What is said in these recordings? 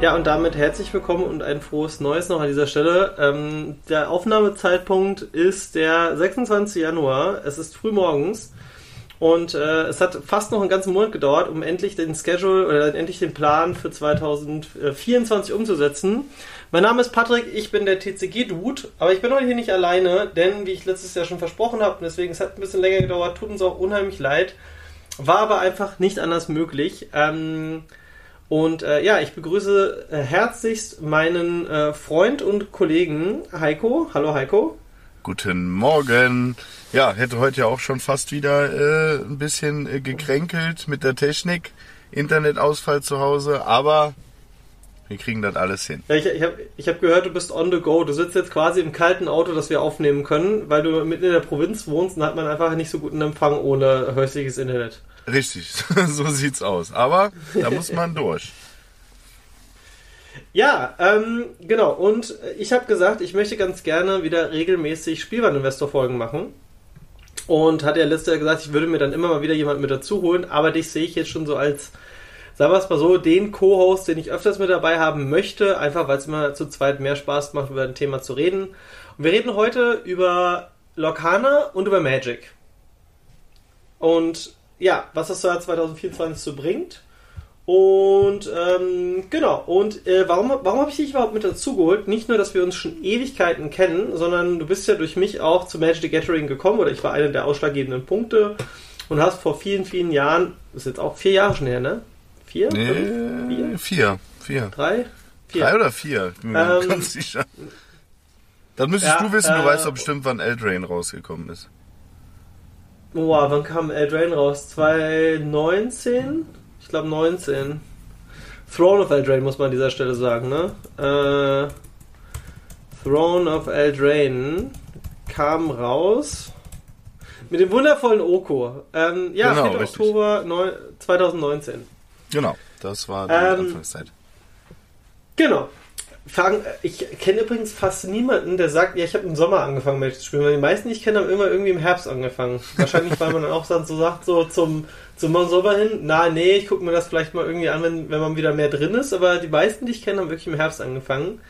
Ja, und damit herzlich willkommen und ein frohes Neues noch an dieser Stelle. Ähm, der Aufnahmezeitpunkt ist der 26. Januar. Es ist früh morgens. Und äh, es hat fast noch einen ganzen Monat gedauert, um endlich den Schedule oder endlich den Plan für 2024 umzusetzen. Mein Name ist Patrick, ich bin der TCG-Dude, aber ich bin heute hier nicht alleine, denn wie ich letztes Jahr schon versprochen habe, deswegen es hat ein bisschen länger gedauert, tut uns auch unheimlich leid, war aber einfach nicht anders möglich. Ähm, und äh, ja, ich begrüße äh, herzlichst meinen äh, Freund und Kollegen Heiko. Hallo Heiko. Guten Morgen. Ja, hätte heute ja auch schon fast wieder äh, ein bisschen äh, gekränkelt mit der Technik. Internetausfall zu Hause, aber wir kriegen das alles hin. Ja, ich ich habe ich hab gehört, du bist on the go. Du sitzt jetzt quasi im kalten Auto, das wir aufnehmen können, weil du mitten in der Provinz wohnst und hat man einfach nicht so guten Empfang ohne häusliches Internet. Richtig, so sieht's aus. Aber da muss man durch. Ja, ähm, genau. Und ich habe gesagt, ich möchte ganz gerne wieder regelmäßig Spielwareninvestor-Folgen machen. Und hatte ja letztes Jahr gesagt, ich würde mir dann immer mal wieder jemanden mit dazu holen. Aber dich sehe ich jetzt schon so als, sagen wir es mal so, den Co-Host, den ich öfters mit dabei haben möchte. Einfach weil es immer zu zweit mehr Spaß macht, über ein Thema zu reden. Und wir reden heute über Locana und über Magic. Und ja, was das Jahr 2024 so bringt Und ähm, genau, und äh, warum, warum habe ich dich überhaupt mit dazu geholt? Nicht nur, dass wir uns schon Ewigkeiten kennen, sondern du bist ja durch mich auch zu Magic the Gathering gekommen oder ich war einer der ausschlaggebenden Punkte und hast vor vielen, vielen Jahren, das ist jetzt auch vier Jahre schon her, ne? Vier? Nee, Fünf? Vier? vier. Vier. Drei? Vier. Drei oder vier? Bin mir Ähm, ganz sicher. Dann müsstest ja, du wissen, du äh, weißt doch bestimmt, wann Eldrain rausgekommen ist. Boah, wann kam Eldraine raus? 2019? Ich glaube 19. Throne of Eldraine muss man an dieser Stelle sagen, ne? Äh, Throne of Eldraine kam raus mit dem wundervollen Oko. Ähm, ja, Genau, 4. richtig. Oktober neun- 2019. Genau, das war die Ähm, Anfangszeit. Genau. Fang, ich kenne übrigens fast niemanden, der sagt, ja, ich habe im Sommer angefangen, Magic zu spielen. Weil die meisten, die ich kenne, haben immer irgendwie im Herbst angefangen. Wahrscheinlich, weil man dann auch dann so sagt, so zum, zum Sommer hin, na, nee, ich gucke mir das vielleicht mal irgendwie an, wenn, wenn man wieder mehr drin ist. Aber die meisten, die ich kenne, haben wirklich im Herbst angefangen.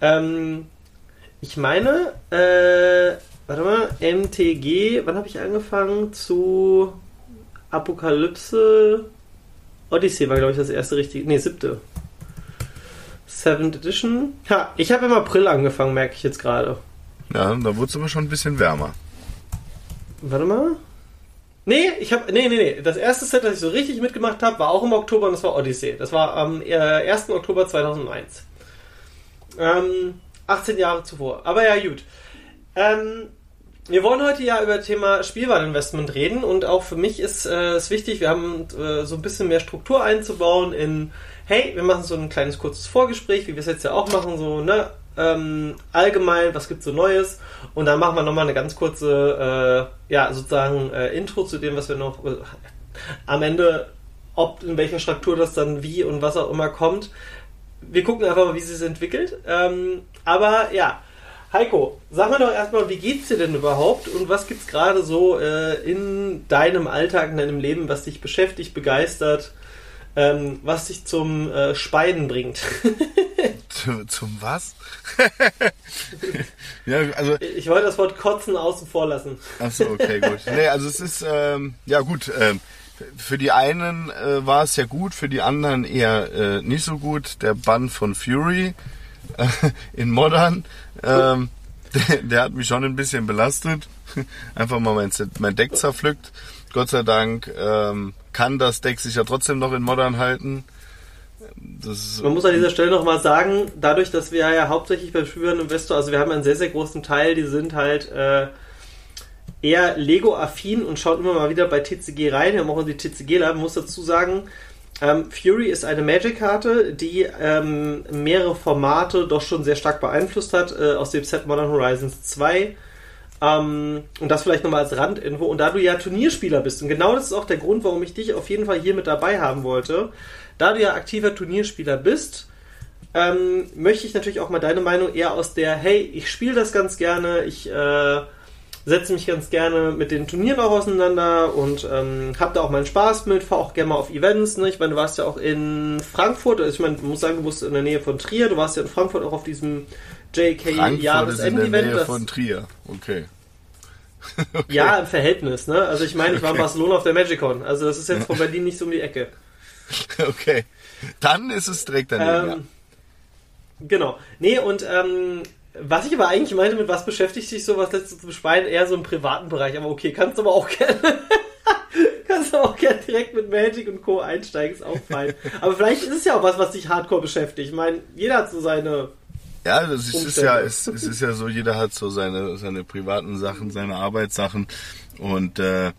Ähm, ich meine, äh, warte mal, MTG, wann habe ich angefangen? Zu Apokalypse Odyssey war, glaube ich, das erste richtige. Nee, siebte. Seventh Edition. Ja, ich habe im April angefangen, merke ich jetzt gerade. Ja, da wurde es aber schon ein bisschen wärmer. Warte mal. Nee, ich habe nee, nee, nee. Das erste Set, das ich so richtig mitgemacht habe, war auch im Oktober und das war Odyssey. Das war am äh, 1. Oktober 2001. Ähm, 18 Jahre zuvor. Aber ja, gut. Ähm, wir wollen heute ja über das Thema Spielwareninvestment reden und auch für mich ist äh, es wichtig, wir haben äh, so ein bisschen mehr Struktur einzubauen in, hey, wir machen so ein kleines kurzes Vorgespräch, wie wir es jetzt ja auch machen, so, ne, ähm, allgemein, was gibt's so Neues und dann machen wir nochmal eine ganz kurze, äh, ja, sozusagen äh, Intro zu dem, was wir noch äh, am Ende, ob in welcher Struktur das dann wie und was auch immer kommt. Wir gucken einfach mal, wie sich entwickelt. Ähm, aber ja, Heiko, sag mir doch erstmal, wie geht's dir denn überhaupt und was gibt's gerade so äh, in deinem Alltag, in deinem Leben, was dich beschäftigt, begeistert, ähm, was dich zum äh, Speiden bringt? Zu- Zum was? ja, also ich wollte das Wort Kotzen außen vor lassen. Achso, okay, gut. Nee, also es ist, ähm, ja gut, ähm, für die einen äh, war es ja gut, für die anderen eher äh, nicht so gut. Der Bann von Fury in Modern, ähm, der, der hat mich schon ein bisschen belastet. Einfach mal mein, mein Deck zerpflückt. Gott sei Dank ähm, kann das Deck sich ja trotzdem noch in Modern halten. Man muss an dieser Stelle nochmal sagen, dadurch, dass wir ja hauptsächlich beim Spielwareninvestor, also wir haben einen sehr, sehr großen Teil, die sind halt äh, eher Lego-affin und schauen immer mal wieder bei TCG rein. Wir haben auch die TCGler. Man muss dazu sagen, ähm, Fury ist eine Magic-Karte, die ähm, mehrere Formate doch schon sehr stark beeinflusst hat, äh, aus dem Set Modern Horizons 2. Ähm, und das vielleicht nochmal als Randinfo. Und da du ja Turnierspieler bist, und genau das ist auch der Grund, warum ich dich auf jeden Fall hier mit dabei haben wollte, da du ja aktiver Turnierspieler bist, ähm, möchte ich natürlich auch mal deine Meinung eher aus der, hey, ich spiele das ganz gerne, ich äh, setze mich ganz gerne mit den Turnieren auch auseinander und ähm, habe da auch meinen Spaß mit, fahre auch gerne mal auf Events. Ne? Ich meine, du warst ja auch in Frankfurt, also ich meine, du musst sagen, du bist in der Nähe von Trier, du warst ja in Frankfurt auch auf diesem JK-Jahresendevent. Nähe das- von Trier. Okay. Ja, im Verhältnis, ne? Also ich meine, ich war in Barcelona auf der Magicon, also das ist jetzt von Berlin nicht so um die Ecke. Okay. Dann ist es direkt daneben. Ähm, Genau. Nee, und ähm, was ich aber eigentlich meinte, mit was beschäftigt sich sowas letztes zum Speien, eher so im privaten Bereich. Aber okay, kannst du aber auch gerne. kannst du aber auch gerne direkt mit Magic und Co. einsteigen, ist auch fein. Aber vielleicht ist es ja auch was, was dich hardcore beschäftigt. Ich meine, jeder hat so seine. Ja, das ist, ist ja, es, es ist ja so, jeder hat so seine, seine privaten Sachen, seine Arbeitssachen. Und äh,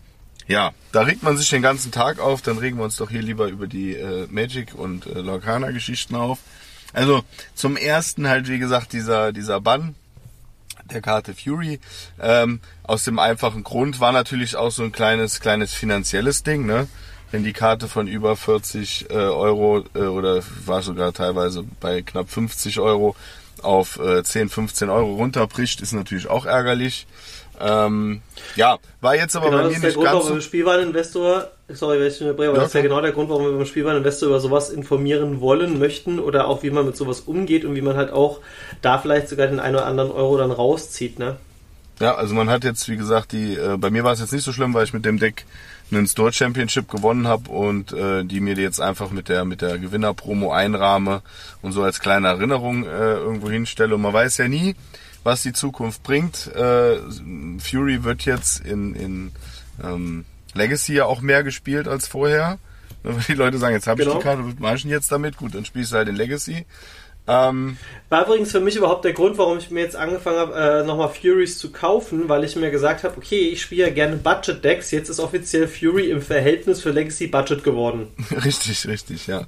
ja, da regt man sich den ganzen Tag auf, dann regen wir uns doch hier lieber über die äh, Magic und äh, Lorcana-Geschichten auf. Also zum ersten halt, wie gesagt, dieser, dieser Bann der Karte Fury. Ähm, aus dem einfachen Grund war natürlich auch so ein kleines, kleines finanzielles Ding, ne? Wenn die Karte von über 40 äh, Euro äh, oder war sogar teilweise bei knapp 50 Euro auf äh, 10, 15 Euro runterbricht, ist natürlich auch ärgerlich. Ähm, ja, war jetzt aber Genau, bei das mir ist der nicht Grund, ganz so. Spielwareninvestor, sorry, wenn ich unterbreche, aber Ja, das ist ja genau der Grund, warum wir beim Spielwareninvestor über sowas informieren wollen, möchten oder auch wie man mit sowas umgeht und wie man halt auch da vielleicht sogar den einen oder anderen Euro dann rauszieht, ne? Ja, also man hat jetzt, wie gesagt, die, äh, bei mir war es jetzt nicht so schlimm, weil ich mit dem Deck einen Store Championship gewonnen habe und äh, die mir jetzt einfach mit der mit der Gewinner-Promo einrahme und so als kleine Erinnerung äh, irgendwo hinstelle. Und man weiß ja nie, was die Zukunft bringt. Äh, Fury wird jetzt in, in ähm, Legacy ja auch mehr gespielt als vorher. Wenn die Leute sagen, jetzt habe Genau. ich die Karte, was mache ich denn jetzt damit? Gut, dann spielst du halt in Legacy. Ähm, War übrigens für mich überhaupt der Grund, warum ich mir jetzt angefangen habe, äh, nochmal Furies zu kaufen, weil ich mir gesagt habe, okay, ich spiele ja gerne Budget-Decks, jetzt ist offiziell Fury im Verhältnis für Legacy Budget geworden. Richtig, richtig, ja.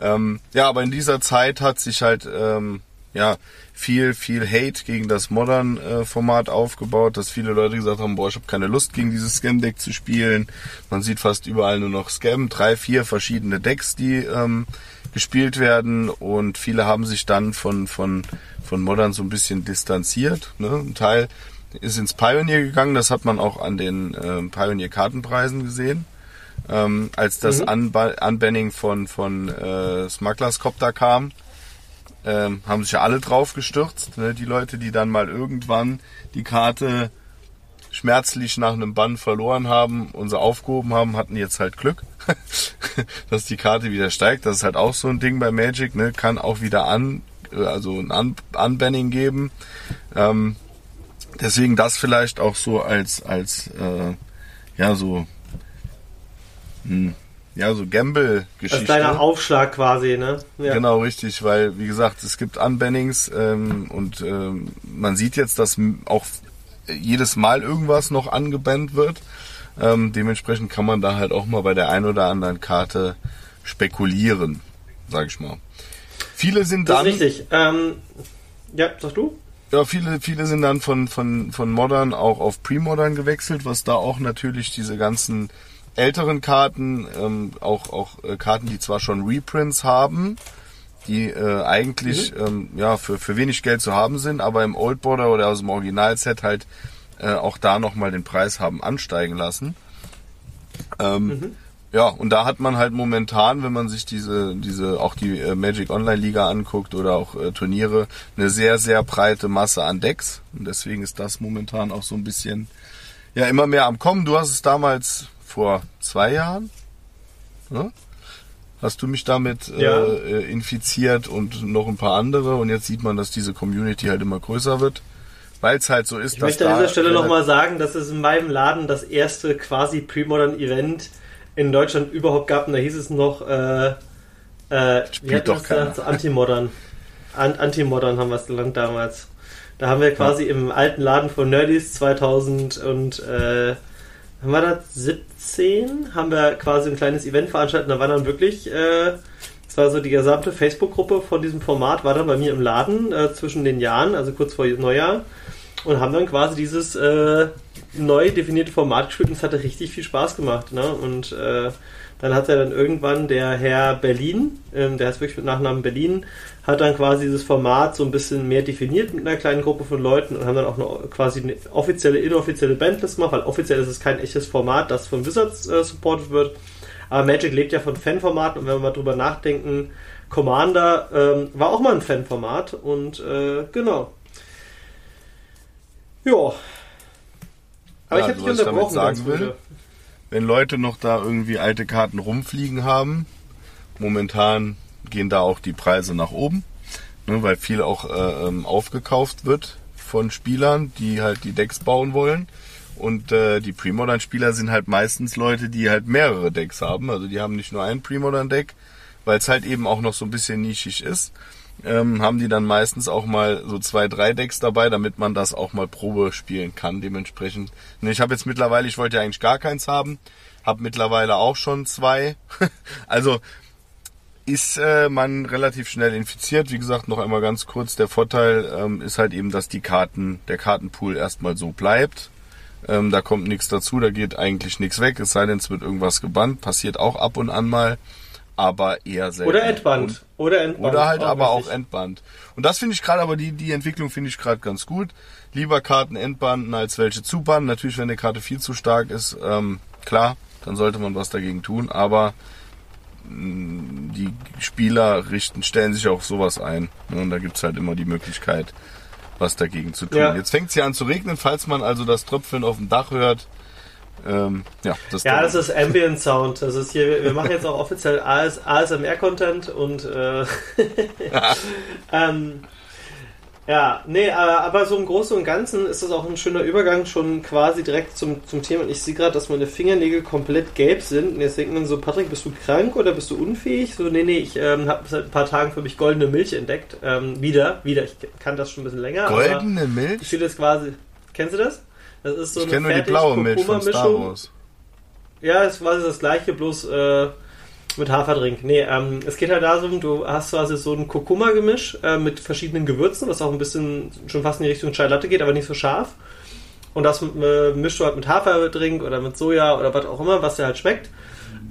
Ähm, ja, aber in dieser Zeit hat sich halt ähm, ja viel, viel Hate gegen das Modern-Format aufgebaut, dass viele Leute gesagt haben, boah, ich habe keine Lust gegen dieses Scam-Deck zu spielen. Man sieht fast überall nur noch Scam, drei, vier verschiedene Decks, die ähm, gespielt werden und viele haben sich dann von von von Modern so ein bisschen distanziert. Ne? Ein Teil ist ins Pioneer gegangen, das hat man auch an den ähm, Pioneer-Kartenpreisen gesehen ähm, als das Unba Unbanning von, von äh, Smugglers Copter kam, ähm, haben sich ja alle drauf gestürzt. Ne? Die Leute, die dann mal irgendwann die Karte schmerzlich nach einem Bann verloren haben und sie aufgehoben haben, hatten jetzt halt Glück, dass die Karte wieder steigt. Das ist halt auch so ein Ding bei Magic, ne? kann auch wieder an, äh, also ein Un Unbanning geben. Ähm, deswegen das vielleicht auch so als, als äh, ja, so hm, ja, so Das Gamble-Geschichte. ist kleiner Aufschlag quasi, ne? Ja. Genau, richtig, weil, wie gesagt, es gibt Unbannings ähm, und ähm, man sieht jetzt, dass auch jedes Mal irgendwas noch angebannt wird. Ähm, dementsprechend kann man da halt auch mal bei der ein oder anderen Karte spekulieren, sag ich mal. Viele sind Das dann, ist richtig. Ähm, ja, sag du? ja, viele, viele sind dann von, von, von Modern auch auf Pre-Modern gewechselt, was da auch natürlich diese ganzen älteren Karten, ähm, auch, auch äh, Karten, die zwar schon Reprints haben, die äh, eigentlich ähm, ja für, für wenig Geld zu haben sind, aber im Old Border oder aus dem Originalset halt äh, auch da nochmal den Preis haben ansteigen lassen. Ähm, Ja, und da hat man halt momentan, wenn man sich diese, diese auch die äh, Magic Online Liga anguckt oder auch äh, Turniere, eine sehr, sehr breite Masse an Decks. Und deswegen ist das momentan auch so ein bisschen, ja, immer mehr am Kommen. Du hast es damals vor zwei Jahren, ne? Hast du mich damit Ja. äh, äh, infiziert und noch ein paar andere und jetzt sieht man, dass diese Community halt immer größer wird, weil es halt so ist, Ich möchte an dieser Stelle nochmal sagen, dass es in meinem Laden das erste quasi Pre-Modern Event in Deutschland überhaupt gab. Und da hieß es noch, äh, äh, Spielt doch keiner. So Anti-Modern. An Anti-Modern haben wir es genannt damals. Da haben wir quasi im alten Laden von Nerdies 2000 und äh, haben wir das 17? Haben wir quasi ein kleines Event veranstaltet. Da war dann wirklich, äh, es war so die gesamte Facebook-Gruppe von diesem Format, war dann bei mir im Laden äh, zwischen den Jahren, also kurz vor Neujahr und haben dann quasi dieses äh, neu definierte Format gespielt und es hatte richtig viel Spaß gemacht. Ne? Und äh, dann hat er dann irgendwann der Herr Berlin, ähm, der heißt wirklich mit Nachnamen Berlin, hat dann quasi dieses Format so ein bisschen mehr definiert mit einer kleinen Gruppe von Leuten und haben dann auch eine, quasi eine offizielle, inoffizielle Bandlist gemacht, weil offiziell ist es kein echtes Format, das von Wizards äh, supported wird. Aber Magic lebt ja von Fanformaten und wenn wir mal drüber nachdenken, Commander ähm, war auch mal ein Fanformat und äh, genau. Ja. Aber Ja, ich habe dich also unterbrochen. sagen will, Gute. Wenn Leute noch da irgendwie alte Karten rumfliegen haben, momentan gehen da auch die Preise nach oben, ne, weil viel auch äh, ähm, aufgekauft wird von Spielern, die halt die Decks bauen wollen. Und äh, die Premodern-Spieler sind halt meistens Leute, die halt mehrere Decks haben. Also die haben nicht nur ein Premodern-Deck, weil es halt eben auch noch so ein bisschen nischig ist. Ähm, haben die dann meistens auch mal so zwei, drei Decks dabei, damit man das auch mal Probe spielen kann. Dementsprechend. Ne, ich habe jetzt mittlerweile, ich wollte ja eigentlich gar keins haben, habe mittlerweile auch schon zwei. also ist äh, man relativ schnell infiziert. Wie gesagt, noch einmal ganz kurz, der Vorteil ähm, ist halt eben, dass die Karten, der Kartenpool erstmal so bleibt. Ähm, da kommt nichts dazu, da geht eigentlich nichts weg, es sei denn, es wird irgendwas gebannt, passiert auch ab und an mal, aber eher selten. Oder Endband. Oder Endband. Oder halt aber auch wichtig. Endband. Und das finde ich gerade, aber die, die Entwicklung finde ich gerade ganz gut. Lieber Karten entbanden als welche zubanden. Natürlich, wenn eine Karte viel zu stark ist, ähm, klar, dann sollte man was dagegen tun, aber mh, die Spieler richten, stellen sich auf sowas ein. Ne? Und da gibt's halt immer die Möglichkeit, was dagegen zu tun. Ja. Jetzt fängt es ja an zu regnen, falls man also das Tröpfeln auf dem Dach hört. Ähm, ja, das, Ja, das ist Ambient Sound. Das ist hier, wir machen jetzt auch offiziell AS, ASMR-Content und äh, ähm, ja, nee, aber, so im Großen und Ganzen ist das auch ein schöner Übergang schon quasi direkt zum, zum Thema. Und ich sehe gerade, dass meine Fingernägel komplett gelb sind. Und jetzt denkt man so, Patrick, bist du krank oder bist du unfähig? So, nee, nee, ich ähm, habe seit ein paar Tagen für mich goldene Milch entdeckt. Ähm, wieder, wieder. Ich kann das schon ein bisschen länger. Goldene Ich Milch? sehe das quasi. Kennst du das? Das ist so Ich kenne nur die blaue Milch von Star. Wars. Ja, es war das gleiche, bloß äh, mit Haferdrink. Nee, ähm, es geht halt darum, du hast quasi so ein Kurkuma-Gemisch äh, mit verschiedenen Gewürzen, was auch ein bisschen schon fast in die Richtung Chai Latte geht, aber nicht so scharf. Und das äh, mischst du halt mit Haferdrink oder mit Soja oder was auch immer, was dir halt schmeckt.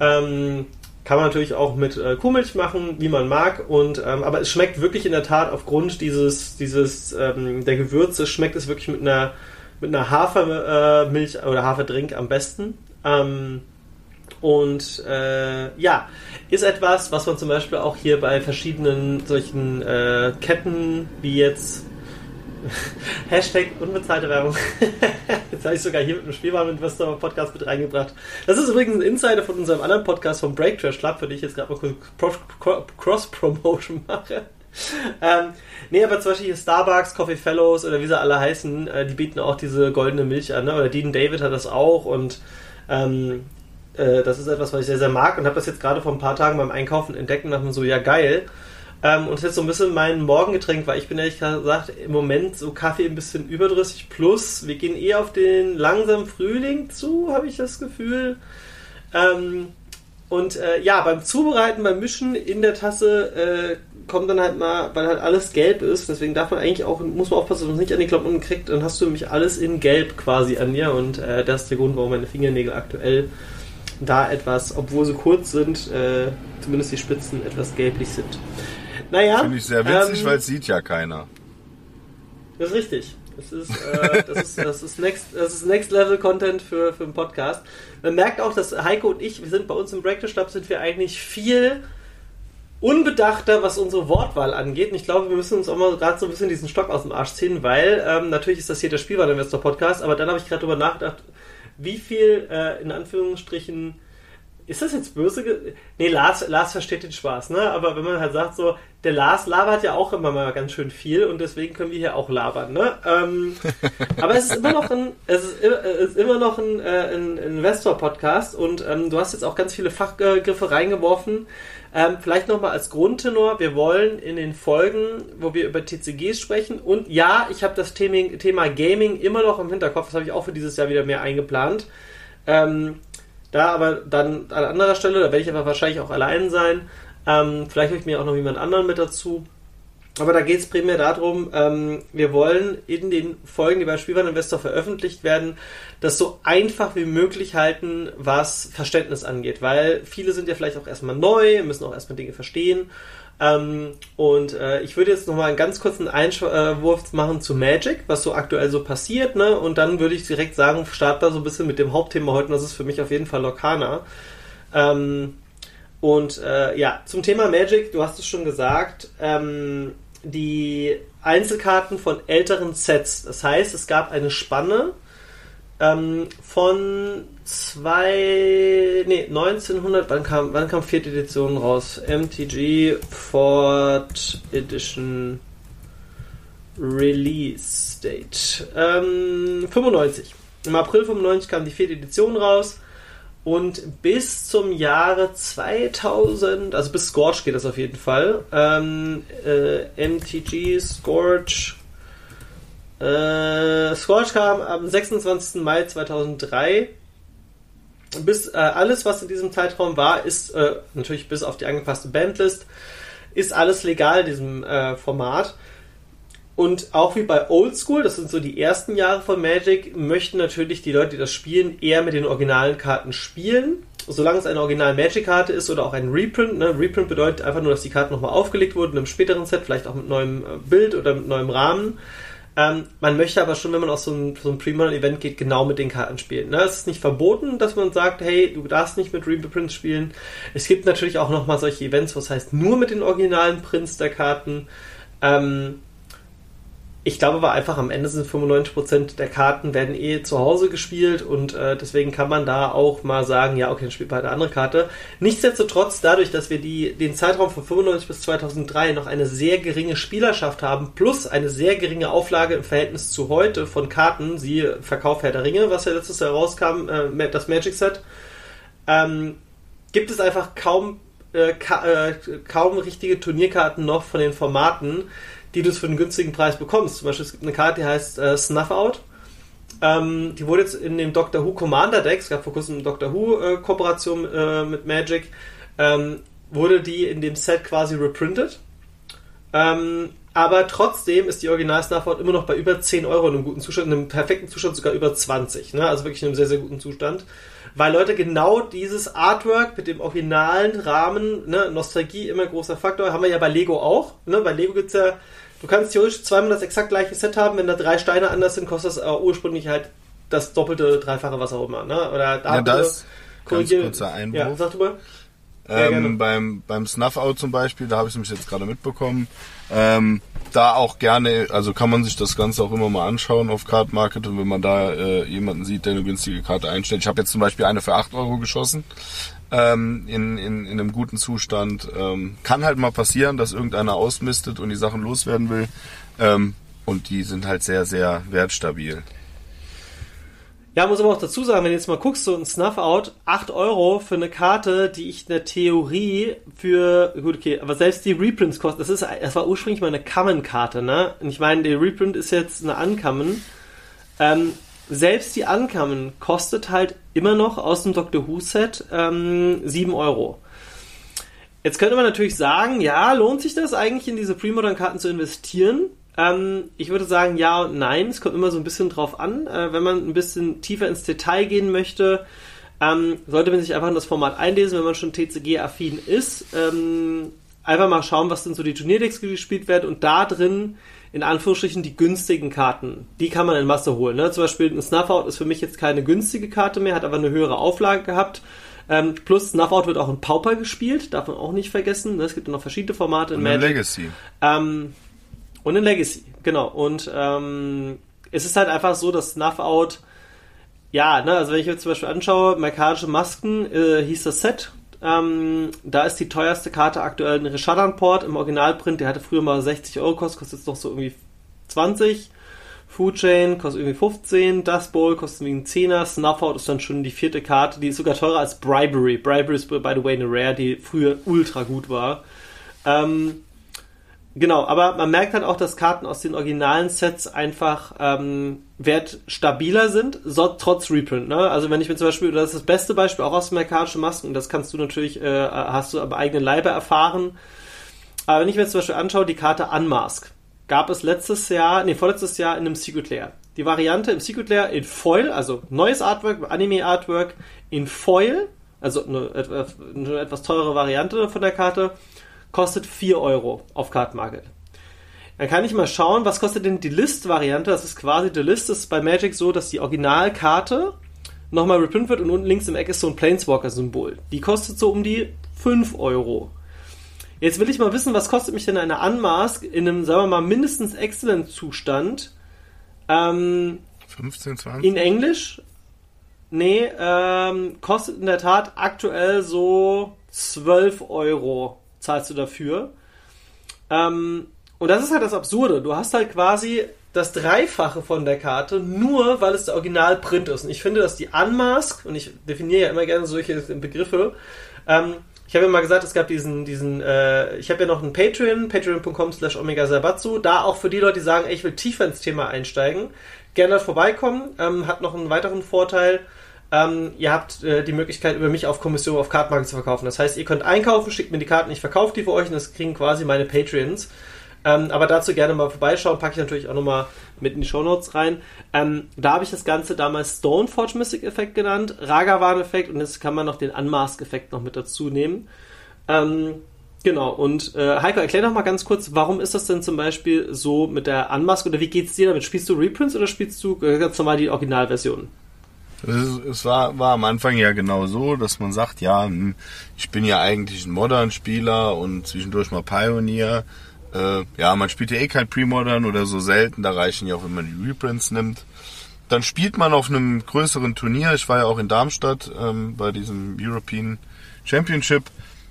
Ähm, kann man natürlich auch mit äh, Kuhmilch machen, wie man mag. Und ähm, aber es schmeckt wirklich in der Tat aufgrund dieses dieses ähm, der Gewürze schmeckt es wirklich mit einer mit einer Hafermilch äh, oder Haferdrink am besten. Ähm, und äh, ja, ist etwas, was man zum Beispiel auch hier bei verschiedenen solchen äh, Ketten wie jetzt Hashtag unbezahlte Werbung. Jetzt habe ich sogar hier mit dem Spielwareninvestor Podcast mit reingebracht. Das ist übrigens ein Insider von unserem anderen Podcast vom Break Trash Club, für den ich jetzt gerade mal kurz Pro- Cro- Cross-Promotion mache. Ähm, nee, aber zum Beispiel hier Starbucks, Coffee Fellows oder wie sie alle heißen, äh, die bieten auch diese goldene Milch an. Ne? Oder Dean David hat das auch und ähm, äh, das ist etwas, was ich sehr, sehr mag und habe das jetzt gerade vor ein paar Tagen beim Einkaufen entdeckt und dachte so, ja geil. Ähm, und das ist jetzt so ein bisschen mein Morgengetränk, weil ich bin ehrlich gesagt im Moment so Kaffee ein bisschen überdrüssig. Plus, wir gehen eher auf den langsamen Frühling zu, habe ich das Gefühl. Ähm, und äh, ja, beim Zubereiten, beim Mischen in der Tasse äh, kommt dann halt mal, weil halt alles gelb ist, deswegen darf man eigentlich auch, muss man aufpassen, dass man es nicht an die Klamotten kriegt, dann hast du nämlich alles in gelb quasi an dir und äh, das ist der Grund, warum meine Fingernägel aktuell da etwas, obwohl sie kurz sind, äh, zumindest die Spitzen etwas gelblich sind. Naja. Finde ich sehr witzig, ähm, weil es sieht ja keiner. Das ist richtig. Das ist, äh, das ist, das ist, next, das ist Next Level Content für, für einen Podcast. Man merkt auch, dass Heiko und ich, wir sind bei uns im Breakfast Club, sind wir eigentlich viel unbedachter, was unsere Wortwahl angeht. Und ich glaube, wir müssen uns auch mal gerade so ein bisschen diesen Stock aus dem Arsch ziehen, weil ähm, natürlich ist das hier der Spielwareninvestor Podcast, aber dann habe ich gerade darüber nachgedacht, wie viel äh, in Anführungsstrichen ist das jetzt böse? Ge nee, Lars, Lars versteht den Spaß, ne? Aber wenn man halt sagt so, der Lars labert ja auch immer mal ganz schön viel und deswegen können wir hier auch labern, ne? Ähm, aber es ist immer noch ein, es ist, es ist immer noch ein, äh, ein Investor-Podcast und ähm, du hast jetzt auch ganz viele Fachgriffe reingeworfen. Ähm, vielleicht nochmal als Grundtenor, wir wollen in den Folgen, wo wir über TCGs sprechen und ja, ich habe das Thema, Thema Gaming immer noch im Hinterkopf, das habe ich auch für dieses Jahr wieder mehr eingeplant. Ähm, da aber dann an anderer Stelle, da werde ich aber wahrscheinlich auch allein sein. Ähm, vielleicht hole ich mir auch noch jemand anderen mit dazu. Aber da geht es primär darum, ähm, wir wollen in den Folgen, die bei Spielwareninvestor veröffentlicht werden, das so einfach wie möglich halten, was Verständnis angeht. Weil viele sind ja vielleicht auch erstmal neu, müssen auch erstmal Dinge verstehen. Ähm, und äh, ich würde jetzt nochmal einen ganz kurzen Einwurf machen zu Magic, was so aktuell so passiert, ne? Und dann würde ich direkt sagen, starten wir so ein bisschen mit dem Hauptthema heute, und das ist für mich auf jeden Fall Lorcana. Ähm, und äh, ja, zum Thema Magic, du hast es schon gesagt, ähm, die Einzelkarten von älteren Sets. Das heißt, es gab eine Spanne ähm, von zwei, nee, 1900, wann kam, wann kam vierte Edition raus? MTG Fort Edition Release Date. Ähm, 95. Im April 95 kam die vierte Edition raus. Und bis zum Jahre 2000, also bis Scorch geht das auf jeden Fall, ähm, äh, MTG Scorch. Äh, Scorch kam am 26. Mai 2003. Bis äh, alles, was in diesem Zeitraum war, ist äh, natürlich bis auf die angepasste Bandlist, ist alles legal in diesem äh, Format. Und auch wie bei Oldschool, das sind so die ersten Jahre von Magic, möchten natürlich die Leute, die das spielen, eher mit den originalen Karten spielen. Solange es eine original Magic-Karte ist oder auch ein Reprint. Ne? Reprint bedeutet einfach nur, dass die Karten nochmal aufgelegt wurden im späteren Set, vielleicht auch mit neuem äh, Bild oder mit neuem Rahmen. Ähm, man möchte aber schon, wenn man auf so ein, so ein Pre-Modern-Event geht, genau mit den Karten spielen. Ne? Es ist nicht verboten, dass man sagt, hey, du darfst nicht mit Reprints spielen. Es gibt natürlich auch nochmal solche Events, was heißt nur mit den originalen Prints der Karten. Ähm, ich glaube aber einfach am Ende sind 95% der Karten werden eh zu Hause gespielt und äh, deswegen kann man da auch mal sagen, ja, okay, dann spielt man eine andere Karte. Nichtsdestotrotz, dadurch, dass wir die, den Zeitraum von 95 bis 2003 noch eine sehr geringe Spielerschaft haben, plus eine sehr geringe Auflage im Verhältnis zu heute von Karten, sie Verkauf Herr der Ringe, was ja letztes Jahr rauskam, äh, das Magic Set, ähm, gibt es einfach kaum, äh, ka äh, kaum richtige Turnierkarten noch von den Formaten, die du für einen günstigen Preis bekommst. Zum Beispiel es gibt eine Karte, die heißt äh, Snuff Out. Ähm, die wurde jetzt in dem Doctor Who Commander Deck, es gab vor kurzem eine Doctor Who äh, Kooperation äh, mit Magic, ähm, wurde die in dem Set quasi reprintet. Ähm, aber trotzdem ist die Original Snuff Out immer noch bei über 10 Euro in einem guten Zustand, in einem perfekten Zustand sogar über 20. Ne? Also wirklich in einem sehr, sehr guten Zustand. Weil Leute genau dieses Artwork mit dem originalen Rahmen, ne, Nostalgie immer großer Faktor, haben wir ja bei Lego auch. Ne? Bei Lego gibt es ja Du kannst theoretisch zweimal das exakt gleiche Set haben, wenn da drei Steine anders sind, kostet das äh, ursprünglich halt das doppelte, dreifache, was auch immer. Ne? Oder da ja, das ganz kurzer Einwurf. Ja, sag du mal. Ähm, beim, beim Snuff-Out zum Beispiel, da habe ich es nämlich jetzt gerade mitbekommen, ähm, da auch gerne, also kann man sich das Ganze auch immer mal anschauen auf Card Market und wenn man da äh, jemanden sieht, der eine günstige Karte einstellt. Ich habe jetzt zum Beispiel eine für 8 Euro geschossen ähm, in, in, in einem guten Zustand. Ähm, kann halt mal passieren, dass irgendeiner ausmistet und die Sachen loswerden will. Ähm, und die sind halt sehr, sehr wertstabil. Ja, muss aber auch dazu sagen, wenn du jetzt mal guckst, so ein Snuff-Out, 8 Euro für eine Karte, die ich in der Theorie für, gut, okay, aber selbst die Reprints kosten, das ist, das war ursprünglich mal eine Common-Karte, ne? Und ich meine, der Reprint ist jetzt eine Uncommon. Ähm, selbst die Uncommon kostet halt immer noch aus dem Doctor Who Set ähm, 7 Euro. Jetzt könnte man natürlich sagen, ja, lohnt sich das eigentlich in diese Premodern-Karten zu investieren? Ähm, ich würde sagen ja und nein. Es kommt immer so ein bisschen drauf an. Äh, wenn man ein bisschen tiefer ins Detail gehen möchte, ähm, sollte man sich einfach in das Format einlesen, wenn man schon TCG-affin ist. Ähm, einfach mal schauen, was denn so die Turnierdecks gespielt werden und da drin in Anführungsstrichen die günstigen Karten. Die kann man in Masse holen. Ne? Zum Beispiel ein Snuffout ist für mich jetzt keine günstige Karte mehr, hat aber eine höhere Auflage gehabt. Ähm, plus Snuffout wird auch in Pauper gespielt, darf man auch nicht vergessen. Ne? Es gibt noch verschiedene Formate in und Magic. Legacy. Ähm, und in Legacy, genau. Und ähm, es ist halt einfach so, dass Snuffout, ja, ne, also wenn ich mir zum Beispiel anschaue, Merkadische Masken äh, hieß das Set, ähm, da ist die teuerste Karte aktuell ein Reshadan-Port im Originalprint. Der hatte früher mal 60 Euro gekostet, kostet jetzt noch so irgendwie 20. Food Chain kostet irgendwie 15. Dust Bowl kostet irgendwie einen 10er. Snuffout ist dann schon die vierte Karte. Die ist sogar teurer als Bribery. Bribery ist, by the way, eine Rare, die früher ultra gut war. Ähm, Genau, aber man merkt halt auch, dass Karten aus den originalen Sets einfach ähm, wertstabiler sind, so, trotz Reprint. Ne? Also wenn ich mir zum Beispiel, das ist das beste Beispiel auch aus amerikanischen Masken, das kannst du natürlich, äh, hast du am eigenen Leibe erfahren. Aber wenn ich mir zum Beispiel anschaue, die Karte Unmask, gab es letztes Jahr, nee, vorletztes Jahr in einem Secret Lair. Die Variante im Secret Lair in Foil, also neues Artwork, Anime-Artwork in Foil, also eine, eine etwas teure Variante von der Karte kostet 4 Euro auf Card Market. Dann kann ich mal schauen, was kostet denn die List-Variante. Das ist quasi, die List ist bei Magic so, dass die Originalkarte nochmal reprint wird und unten links im Eck ist so ein Planeswalker-Symbol. Die kostet so um die 5 Euro. Jetzt will ich mal wissen, was kostet mich denn eine Unmask in einem, sagen wir mal, mindestens Excellent-Zustand? Ähm, 15, 20? In Englisch? Nee, ähm, kostet in der Tat aktuell so 12 Euro zahlst du dafür. Ähm, und das ist halt das Absurde. Du hast halt quasi das Dreifache von der Karte, nur weil es der Originalprint ist. Und ich finde, dass die Unmask, und ich definiere ja immer gerne solche Begriffe, ähm, ich habe ja mal gesagt, es gab diesen, diesen, äh, ich habe ja noch einen Patreon, patreon.com slash omega sabatsu, da auch für die Leute, die sagen, ey, ich will tiefer ins Thema einsteigen, gerne vorbeikommen, ähm, hat noch einen weiteren Vorteil, ähm, ihr habt äh, die Möglichkeit, über mich auf Kommission auf Kartmarket zu verkaufen. Das heißt, ihr könnt einkaufen, schickt mir die Karten, ich verkaufe die für euch und das kriegen quasi meine Patreons. Ähm, aber dazu gerne mal vorbeischauen, packe ich natürlich auch nochmal mit in die Shownotes rein. Ähm, da habe ich das Ganze damals Stoneforge Mystic Effekt genannt, Ragavan Effekt und jetzt kann man noch den Unmask Effekt noch mit dazu nehmen. Ähm, genau, und äh, Heiko, erklär doch mal ganz kurz, warum ist das denn zum Beispiel so mit der Unmask oder wie geht es dir damit? Spielst du Reprints oder spielst du ganz normal die Originalversion? Es, war, war am Anfang ja genau so, dass man sagt, ja, hm, ich bin ja eigentlich ein Modern-Spieler und zwischendurch mal Pioneer. äh, ja, man spielt ja eh kein Pre-Modern oder so selten, da reichen ja auch, wenn man die Reprints nimmt. Dann spielt man auf einem größeren Turnier. Ich war ja auch in Darmstadt ähm, bei diesem European Championship.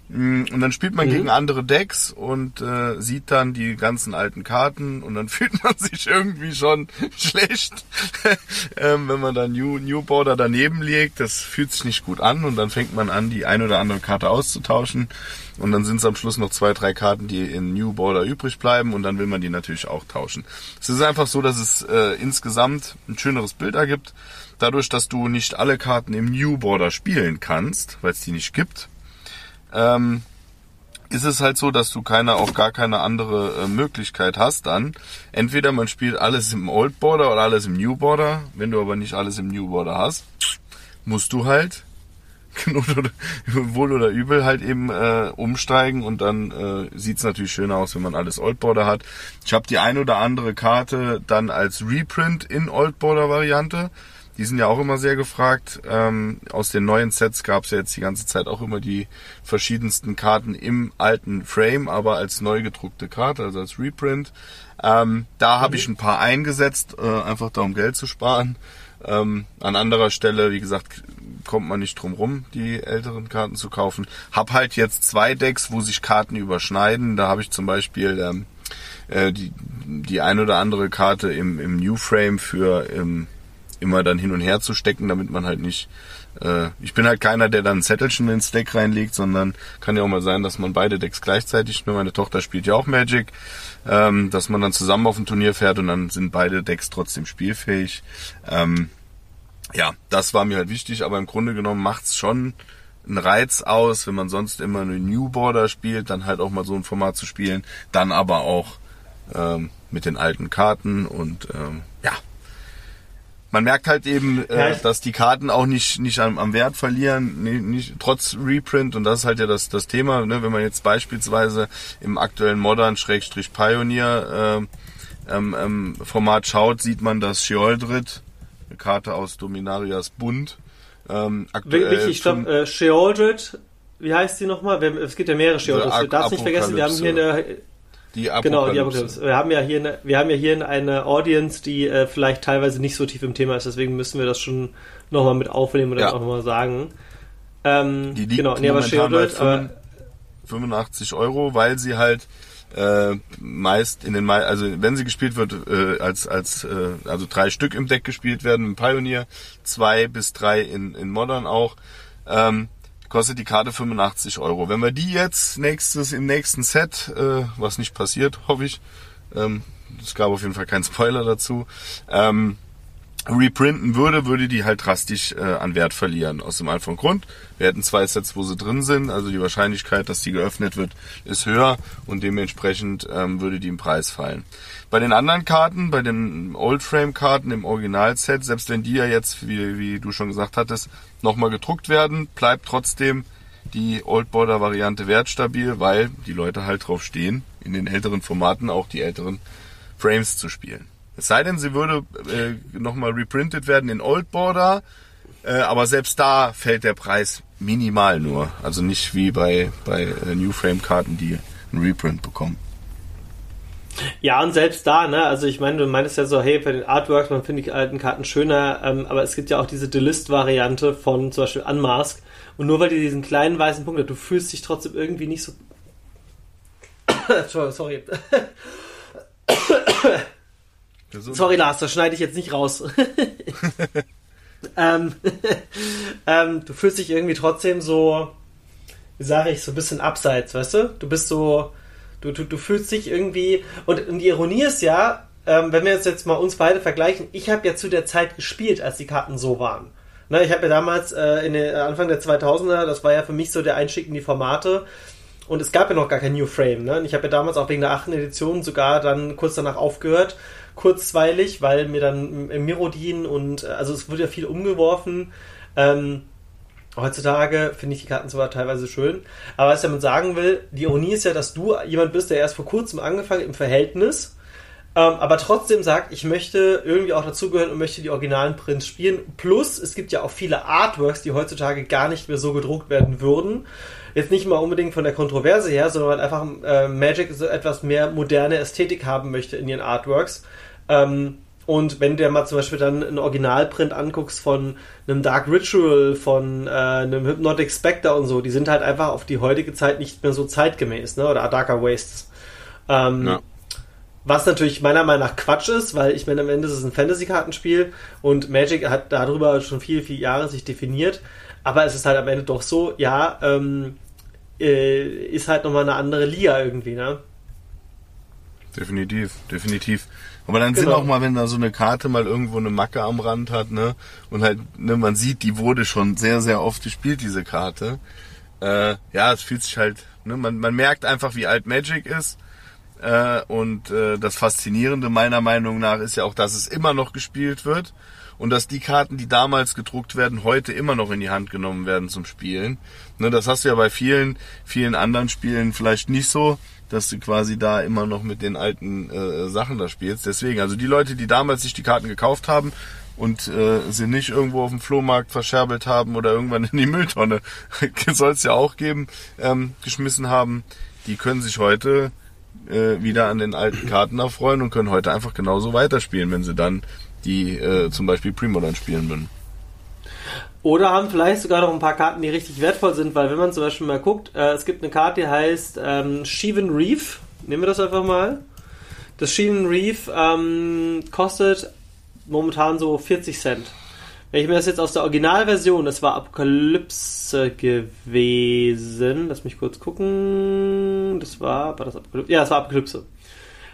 Mm, Und dann spielt man Mhm. gegen andere Decks und äh, sieht dann die ganzen alten Karten und dann fühlt man sich irgendwie schon schlecht, ähm, wenn man dann New, New Border daneben legt. Das fühlt sich nicht gut an und dann fängt man an, die ein oder andere Karte auszutauschen und dann sind es am Schluss noch zwei, drei Karten, die in New Border übrig bleiben und dann will man die natürlich auch tauschen. Es ist einfach so, dass es äh, insgesamt ein schöneres Bild ergibt. Dadurch, dass du nicht alle Karten im New Border spielen kannst, weil es die nicht gibt, ähm, ist es halt so, dass du keine, auch gar keine andere äh, Möglichkeit hast dann. Entweder man spielt alles im Old Border oder alles im New Border. Wenn du aber nicht alles im New Border hast, musst du halt wohl oder übel halt eben äh, umsteigen und dann äh, sieht's natürlich schöner aus, wenn man alles Old Border hat. Ich habe die ein oder andere Karte dann als Reprint in Old Border Variante. Die sind ja auch immer sehr gefragt. Ähm, aus den neuen Sets gab's ja jetzt die ganze Zeit auch immer die verschiedensten Karten im alten Frame, aber als neu gedruckte Karte, also als Reprint. Ähm, da habe ich ein paar eingesetzt, äh, einfach da um Geld zu sparen. Ähm, an anderer Stelle, wie gesagt, kommt man nicht drum rum, die älteren Karten zu kaufen. Hab halt jetzt zwei Decks, wo sich Karten überschneiden. Da habe ich zum Beispiel ähm, äh, die, die ein oder andere Karte im, im New Frame für ähm, immer dann hin und her zu stecken, damit man halt nicht. Äh, ich bin halt keiner, der dann ein Zettelchen ins Deck reinlegt, sondern kann ja auch mal sein, dass man beide Decks gleichzeitig. Nur meine Tochter spielt ja auch Magic, ähm, dass man dann zusammen auf ein Turnier fährt und dann sind beide Decks trotzdem spielfähig. Ähm, ja, das war mir halt wichtig, aber im Grunde genommen macht's schon einen Reiz aus, wenn man sonst immer eine New Border spielt, dann halt auch mal so ein Format zu spielen, dann aber auch ähm, mit den alten Karten und ähm, ja. Man merkt halt eben, äh, ich- dass die Karten auch nicht, nicht am, am Wert verlieren, nicht, nicht, trotz Reprint und das ist halt ja das, das Thema, ne? wenn man jetzt beispielsweise im aktuellen Modern Schrägstrich Pioneer äh, ähm, ähm, Format schaut, sieht man, dass Sheoldred, eine Karte aus Dominarias Bund, ähm, aktuell Wichtig, stopp, fünf- äh, Sheoldred, wie heißt die nochmal? Wir, es gibt ja mehrere Sheoldreds. Du darfst nicht vergessen, wir haben hier eine, die genau, Apokalypse. die Apokalypse. Wir haben ja hier eine, wir haben ja hier eine Audience, die äh, vielleicht teilweise nicht so tief im Thema ist, deswegen müssen wir das schon nochmal mit aufnehmen und Ja. das auch nochmal sagen. Ähm, Die liegt genau, nee, aber Sheoldred, aber 85 Euro, weil sie halt äh, meist in den mei- also wenn sie gespielt wird äh, als als äh, also drei Stück im Deck gespielt werden im Pioneer zwei bis drei in in Modern auch ähm, kostet die Karte 85 Euro. Wenn wir die jetzt nächstes im nächsten Set äh, was nicht passiert hoffe ich ähm, es gab auf jeden Fall keinen Spoiler dazu ähm, reprinten würde, würde die halt drastisch äh, an Wert verlieren. Aus dem einfachen Grund, wir hätten zwei Sets, wo sie drin sind, also die Wahrscheinlichkeit, dass die geöffnet wird, ist höher und dementsprechend ähm, würde die im Preis fallen. Bei den anderen Karten, bei den Old Frame Karten im Originalset, selbst wenn die ja jetzt, wie, wie du schon gesagt hattest, nochmal gedruckt werden, bleibt trotzdem die Old Border Variante wertstabil, weil die Leute halt drauf stehen, in den älteren Formaten auch die älteren Frames zu spielen. Es sei denn, sie würde äh, nochmal reprintet werden in Old Border, äh, aber selbst da fällt der Preis minimal nur. Also nicht wie bei, bei äh, New Frame Karten, die einen Reprint bekommen. Ja, und selbst da, ne, also ich meine, du meinst ja so, hey, bei den Artworks, man findet die alten Karten schöner, ähm, aber es gibt ja auch diese Delist-Variante von zum Beispiel Unmask. Und nur weil die diesen kleinen weißen Punkt hat, du fühlst dich trotzdem irgendwie nicht so. Sorry, sorry. Sorry, Lars, das schneide ich jetzt nicht raus. ähm, ähm, du fühlst dich irgendwie trotzdem so, wie sage ich, so ein bisschen abseits, weißt du? Du bist so, du, du, du fühlst dich irgendwie, und, und die Ironie ist ja, ähm, wenn wir jetzt, jetzt mal uns beide vergleichen, ich habe ja zu der Zeit gespielt, als die Karten so waren. Ne, ich habe ja damals äh, in den Anfang der 2000er, das war ja für mich so der Einstieg in die Formate, und es gab ja noch gar kein New Frame. Ne? Und ich habe ja damals auch wegen der achten Edition sogar dann kurz danach aufgehört, kurzweilig, weil mir dann Mirodin und äh, also es wurde ja viel umgeworfen. Ähm, heutzutage finde ich die Karten zwar teilweise schön, aber was ich damit sagen will, die Ironie ist ja, dass du jemand bist, der erst vor kurzem angefangen im Verhältnis Ähm, aber trotzdem sagt, ich möchte irgendwie auch dazugehören und möchte die originalen Prints spielen. Plus, es gibt ja auch viele Artworks, die heutzutage gar nicht mehr so gedruckt werden würden. Jetzt nicht mal unbedingt von der Kontroverse her, sondern weil einfach äh, Magic so etwas mehr moderne Ästhetik haben möchte in ihren Artworks. Ähm, und wenn du dir mal zum Beispiel dann einen Originalprint anguckst von einem Dark Ritual, von äh, einem Hypnotic Spectre und so, die sind halt einfach auf die heutige Zeit nicht mehr so zeitgemäß, ne? Oder Darker Wastes. Ähm, ja. Was natürlich meiner Meinung nach Quatsch ist, weil ich meine, am Ende ist es ein Fantasy-Kartenspiel und Magic hat darüber schon viele, viele Jahre sich definiert. Aber es ist halt am Ende doch so, ja, ähm, äh, ist halt nochmal eine andere Liga irgendwie, ne? Definitiv, definitiv. Aber dann genau. sind auch mal, wenn da so eine Karte mal irgendwo eine Macke am Rand hat, ne, und halt, ne, man sieht, die wurde schon sehr, sehr oft gespielt, diese Karte. Äh, ja, es fühlt sich halt, ne, man, man merkt einfach, wie alt Magic ist. Äh, und äh, das Faszinierende meiner Meinung nach ist ja auch, dass es immer noch gespielt wird und dass die Karten, die damals gedruckt werden, heute immer noch in die Hand genommen werden zum Spielen. Ne, das hast du ja bei vielen, vielen anderen Spielen vielleicht nicht so dass du quasi da immer noch mit den alten äh, Sachen da spielst. Deswegen, also die Leute, die damals sich die Karten gekauft haben und äh, sie nicht irgendwo auf dem Flohmarkt verscherbelt haben oder irgendwann in die Mülltonne, soll es ja auch geben, ähm, geschmissen haben, die können sich heute äh, wieder an den alten Karten erfreuen und können heute einfach genauso weiterspielen, wenn sie dann die äh, zum Beispiel Premodern spielen würden. Oder haben vielleicht sogar noch ein paar Karten, die richtig wertvoll sind, weil wenn man zum Beispiel mal guckt, äh, es gibt eine Karte, die heißt ähm, Sheevan Reef. Nehmen wir das einfach mal. Das Sheevan Reef ähm, kostet momentan so 40 Cent. Wenn ich mir das jetzt aus der Originalversion, das war Apokalypse gewesen. Lass mich kurz gucken. Das war, war das Apokalypse? Ja, das war Apokalypse.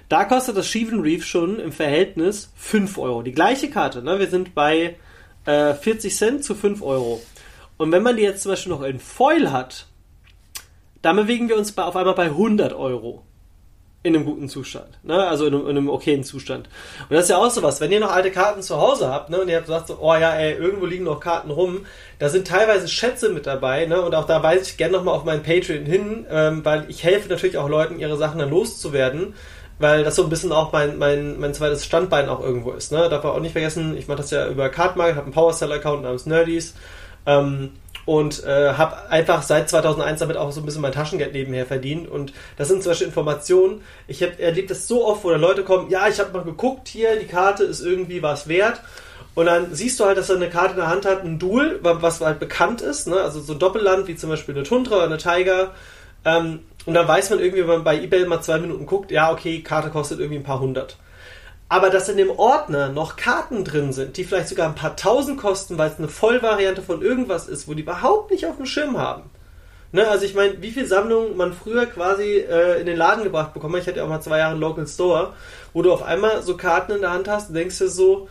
Da kostet das Sheevan Reef schon im Verhältnis 5 Euro. Die gleiche Karte, ne? Wir sind bei äh, 40 Cent zu 5 Euro. Und wenn man die jetzt zum Beispiel noch in Foil hat, dann bewegen wir uns bei, auf einmal bei 100 Euro. In einem guten Zustand. Ne? Also in einem, in einem okayen Zustand. Und das ist ja auch sowas, wenn ihr noch alte Karten zu Hause habt, ne, und ihr habt gesagt so, oh ja, ey, irgendwo liegen noch Karten rum, da sind teilweise Schätze mit dabei, ne? Und auch da weise ich gerne nochmal auf meinen Patreon hin, ähm, weil ich helfe natürlich auch Leuten, ihre Sachen dann loszuwerden weil das so ein bisschen auch mein, mein, mein zweites Standbein auch irgendwo ist. Ne? Darf man auch nicht vergessen, ich mache das ja über Cardmarket, habe einen Powercell-Account namens Nerdies ähm, und äh, habe einfach seit 2001 damit auch so ein bisschen mein Taschengeld nebenher verdient und das sind zum Beispiel Informationen, ich habe erlebt das so oft, wo dann Leute kommen, ja, ich habe mal geguckt, hier, die Karte ist irgendwie was wert und dann siehst du halt, dass er eine Karte in der Hand hat, ein Duel, was halt bekannt ist, ne? also so ein Doppelland, wie zum Beispiel eine Tundra oder eine Tiger, ähm, und dann weiß man irgendwie, wenn man bei eBay mal zwei Minuten guckt, ja, okay, Karte kostet irgendwie ein paar hundert. Aber dass in dem Ordner noch Karten drin sind, die vielleicht sogar ein paar tausend kosten, weil es eine Vollvariante von irgendwas ist, wo die überhaupt nicht auf dem Schirm haben. Ne, also ich meine, wie viel Sammlungen man früher quasi äh, in den Laden gebracht bekommen. Ich hatte ja auch mal zwei Jahre einen Local Store, wo du auf einmal so Karten in der Hand hast und denkst dir so,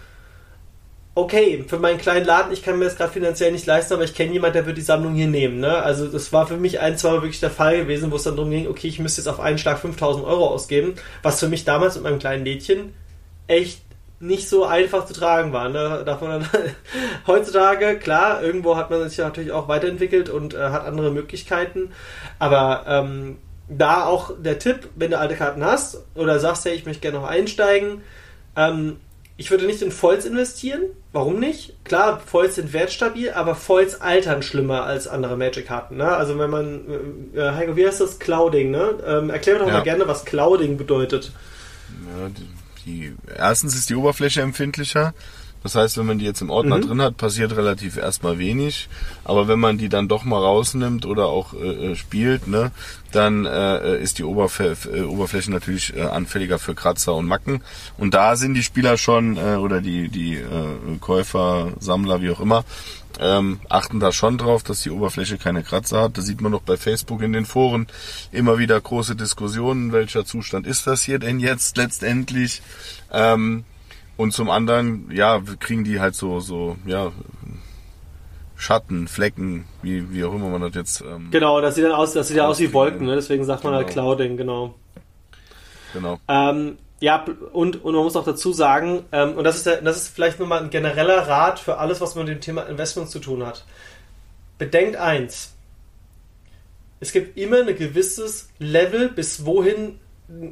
okay, für meinen kleinen Laden, ich kann mir das gerade finanziell nicht leisten, aber ich kenne jemanden, der wird die Sammlung hier nehmen. Ne? Also das war für mich ein, zwei Mal wirklich der Fall gewesen, wo es dann darum ging, okay, ich müsste jetzt auf einen Schlag 5000 Euro ausgeben, was für mich damals mit meinem kleinen Lädchen echt nicht so einfach zu tragen war. Ne? Man dann heutzutage, klar, irgendwo hat man sich natürlich auch weiterentwickelt und äh, hat andere Möglichkeiten, aber ähm, da auch der Tipp, wenn du alte Karten hast oder sagst, hey, ich möchte gerne noch einsteigen, ähm, ich würde nicht in Foils investieren. Warum nicht? Klar, Foils sind wertstabil, aber Foils altern schlimmer als andere Magic-Karten. Ne? Also wenn man, äh, äh, Heiko, wie heißt das? Clouding, ne? Ähm, erklär mir doch ja. mal gerne, was Clouding bedeutet. Ja, die, die, erstens ist die Oberfläche empfindlicher. Das heißt, wenn man die jetzt im Ordner mhm. drin hat, passiert relativ erstmal wenig. Aber wenn man die dann doch mal rausnimmt oder auch äh, äh spielt, ne, dann äh, ist die Oberfl äh, Oberfläche natürlich äh, anfälliger für Kratzer und Macken. Und da sind die Spieler schon äh, oder die die äh, Käufer, Sammler, wie auch immer, ähm, achten da schon drauf, dass die Oberfläche keine Kratzer hat. Da sieht man doch bei Facebook in den Foren immer wieder große Diskussionen, welcher Zustand ist das hier denn jetzt letztendlich. Ähm, und zum anderen, ja, kriegen die halt so, so, ja, Schatten, Flecken, wie, wie auch immer man das jetzt. Ähm, genau, das sieht dann aus, das sieht ja aus wie Wolken, ne? deswegen sagt man halt genau. halt Clouding, genau. Genau. Ähm, ja, und, und man muss auch dazu sagen, ähm, und das ist, der, das ist vielleicht nochmal ein genereller Rat für alles, was mit dem Thema Investments zu tun hat. Bedenkt eins. Es gibt immer ein gewisses Level, bis wohin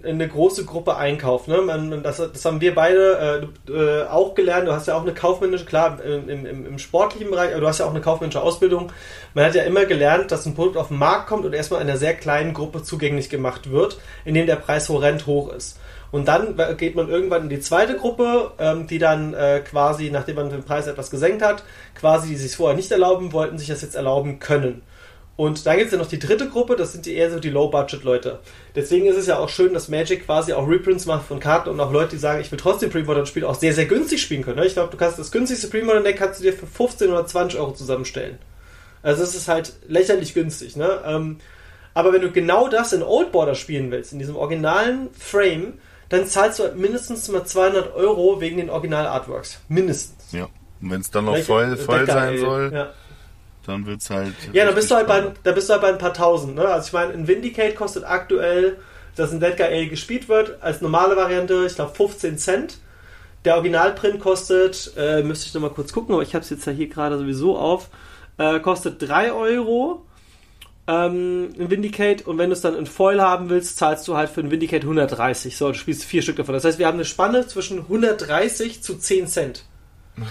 eine große Gruppe einkauft. Ne? Man, das, das haben wir beide äh, äh, auch gelernt. Du hast ja auch eine kaufmännische, klar, im, im, im sportlichen Bereich, aber du hast ja auch eine kaufmännische Ausbildung. Man hat ja immer gelernt, dass ein Produkt auf den Markt kommt und erstmal einer sehr kleinen Gruppe zugänglich gemacht wird, indem der Preis horrend hoch ist. Und dann geht man irgendwann in die zweite Gruppe, ähm, die dann äh, quasi, nachdem man den Preis etwas gesenkt hat, quasi, die sich vorher nicht erlauben wollten, sich das jetzt erlauben können. Und da gibt es ja noch die dritte Gruppe, das sind die eher so die Low-Budget-Leute. Deswegen ist es ja auch schön, dass Magic quasi auch Reprints macht von Karten und auch Leute, die sagen, ich will trotzdem Pre-Modern-Spiel auch sehr, sehr günstig spielen können. Ne? Ich glaube, du kannst das günstigste Pre-Modern-Deck kannst du dir für 15 oder 20 Euro zusammenstellen. Also es ist halt lächerlich günstig. Ne? Ähm, aber wenn du genau das in Old Border spielen willst, in diesem originalen Frame, dann zahlst du mindestens mal 200 Euro wegen den Original-Artworks. Mindestens. Ja. Und wenn es dann noch voll, voll sein soll. Ja dann wird es halt. Ja, da bist, du halt bei, da bist du halt bei ein paar tausend. Ne? Also ich meine, ein Vindicate kostet aktuell, dass ein Dead Guy gespielt wird, als normale Variante, ich glaube 15 Cent. Der Originalprint kostet, äh, müsste ich nochmal kurz gucken, aber ich habe es jetzt ja hier gerade sowieso auf, äh, kostet 3 Euro ähm, ein Vindicate und wenn du es dann in Foil haben willst, zahlst du halt für ein Vindicate 130. So, du spielst vier Stück davon. Das heißt, wir haben eine Spanne zwischen 130 zu 10 Cent.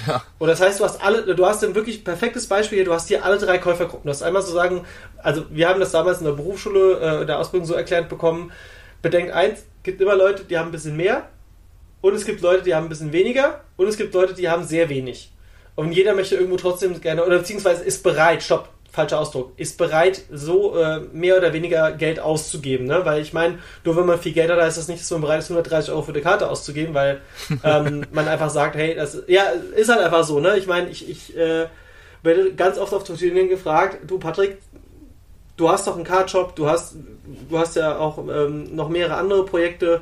Ja. Und das heißt, du hast alle, du hast ein wirklich perfektes Beispiel hier, du hast hier alle drei Käufergruppen. Du hast einmal so sagen, also wir haben das damals in der Berufsschule, äh, der Ausbildung so erklärt bekommen, bedenkt eins, gibt immer Leute, die haben ein bisschen mehr und es gibt Leute, die haben ein bisschen weniger und es gibt Leute, die haben sehr wenig. Und jeder möchte irgendwo trotzdem gerne, oder beziehungsweise ist bereit, stopp, falscher Ausdruck, ist bereit, so äh, mehr oder weniger Geld auszugeben. Ne? Weil ich meine, nur wenn man viel Geld hat, heißt das nicht, dass man bereit ist, 130 Euro für eine Karte auszugeben, weil ähm, man einfach sagt, hey, das ja, ist halt einfach so. Ne? Ich meine, ich, ich äh, werde ganz oft auf Turnieren gefragt, du Patrick, du hast doch einen Cardshop, du hast, du hast ja auch ähm, noch mehrere andere Projekte.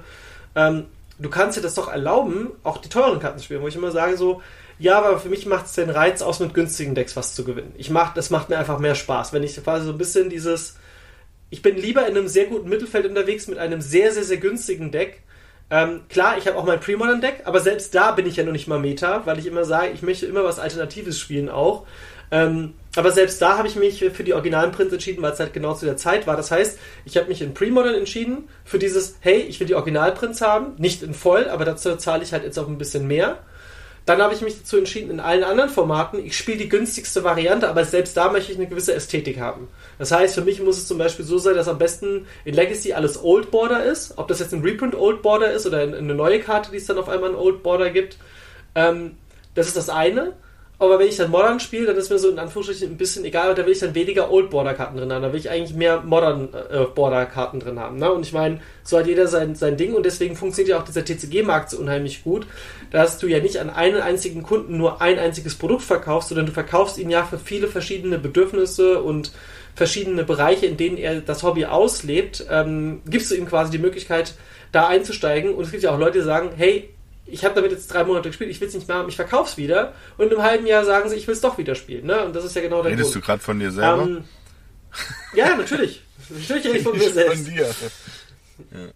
Ähm, du kannst dir das doch erlauben, auch die teuren Karten zu spielen, wo ich immer sage so, ja, aber für mich macht es den Reiz aus, mit günstigen Decks was zu gewinnen. Ich mach, das macht mir einfach mehr Spaß. Wenn ich quasi so ein bisschen dieses. Ich bin lieber in einem sehr guten Mittelfeld unterwegs mit einem sehr, sehr, sehr günstigen Deck. Ähm, klar, ich habe auch mein Premodern Deck, aber selbst da bin ich ja noch nicht mal Meta, weil ich immer sage, ich möchte immer was Alternatives spielen auch. Ähm, aber selbst da habe ich mich für die originalen Prints entschieden, weil es halt genau zu der Zeit war. Das heißt, ich habe mich in Premodern entschieden für dieses, hey, ich will die Originalprints haben, nicht in voll, aber dazu zahle ich halt jetzt auch ein bisschen mehr. Dann habe ich mich dazu entschieden, in allen anderen Formaten, ich spiele die günstigste Variante, aber selbst da möchte ich eine gewisse Ästhetik haben. Das heißt, für mich muss es zum Beispiel so sein, dass am besten in Legacy alles Old Border ist. Ob das jetzt ein Reprint Old Border ist oder eine neue Karte, die es dann auf einmal ein Old Border gibt. Ähm, das ist das eine. Aber wenn ich dann Modern spiele, dann ist mir so in Anführungsstrichen ein bisschen egal, da will ich dann weniger Old Border Karten drin haben. Da will ich eigentlich mehr Modern äh, Border Karten drin haben. Ne? Und ich meine, so hat jeder sein, sein Ding und deswegen funktioniert ja auch dieser TCG-Markt so unheimlich gut, dass du ja nicht an einen einzigen Kunden nur ein einziges Produkt verkaufst, sondern du verkaufst ihn ja für viele verschiedene Bedürfnisse und verschiedene Bereiche, in denen er das Hobby auslebt, ähm, gibst du ihm quasi die Möglichkeit, da einzusteigen. Und es gibt ja auch Leute, die sagen, hey, ich habe damit jetzt drei Monate gespielt, ich will es nicht mehr haben, ich verkauf's wieder. Und einem halben Jahr sagen sie, ich will es doch wieder spielen. Ne? Und das ist ja genau der Redest Grund. du gerade von dir selber? Ähm, ja, natürlich. Natürlich rede ich von mir selbst. Von dir.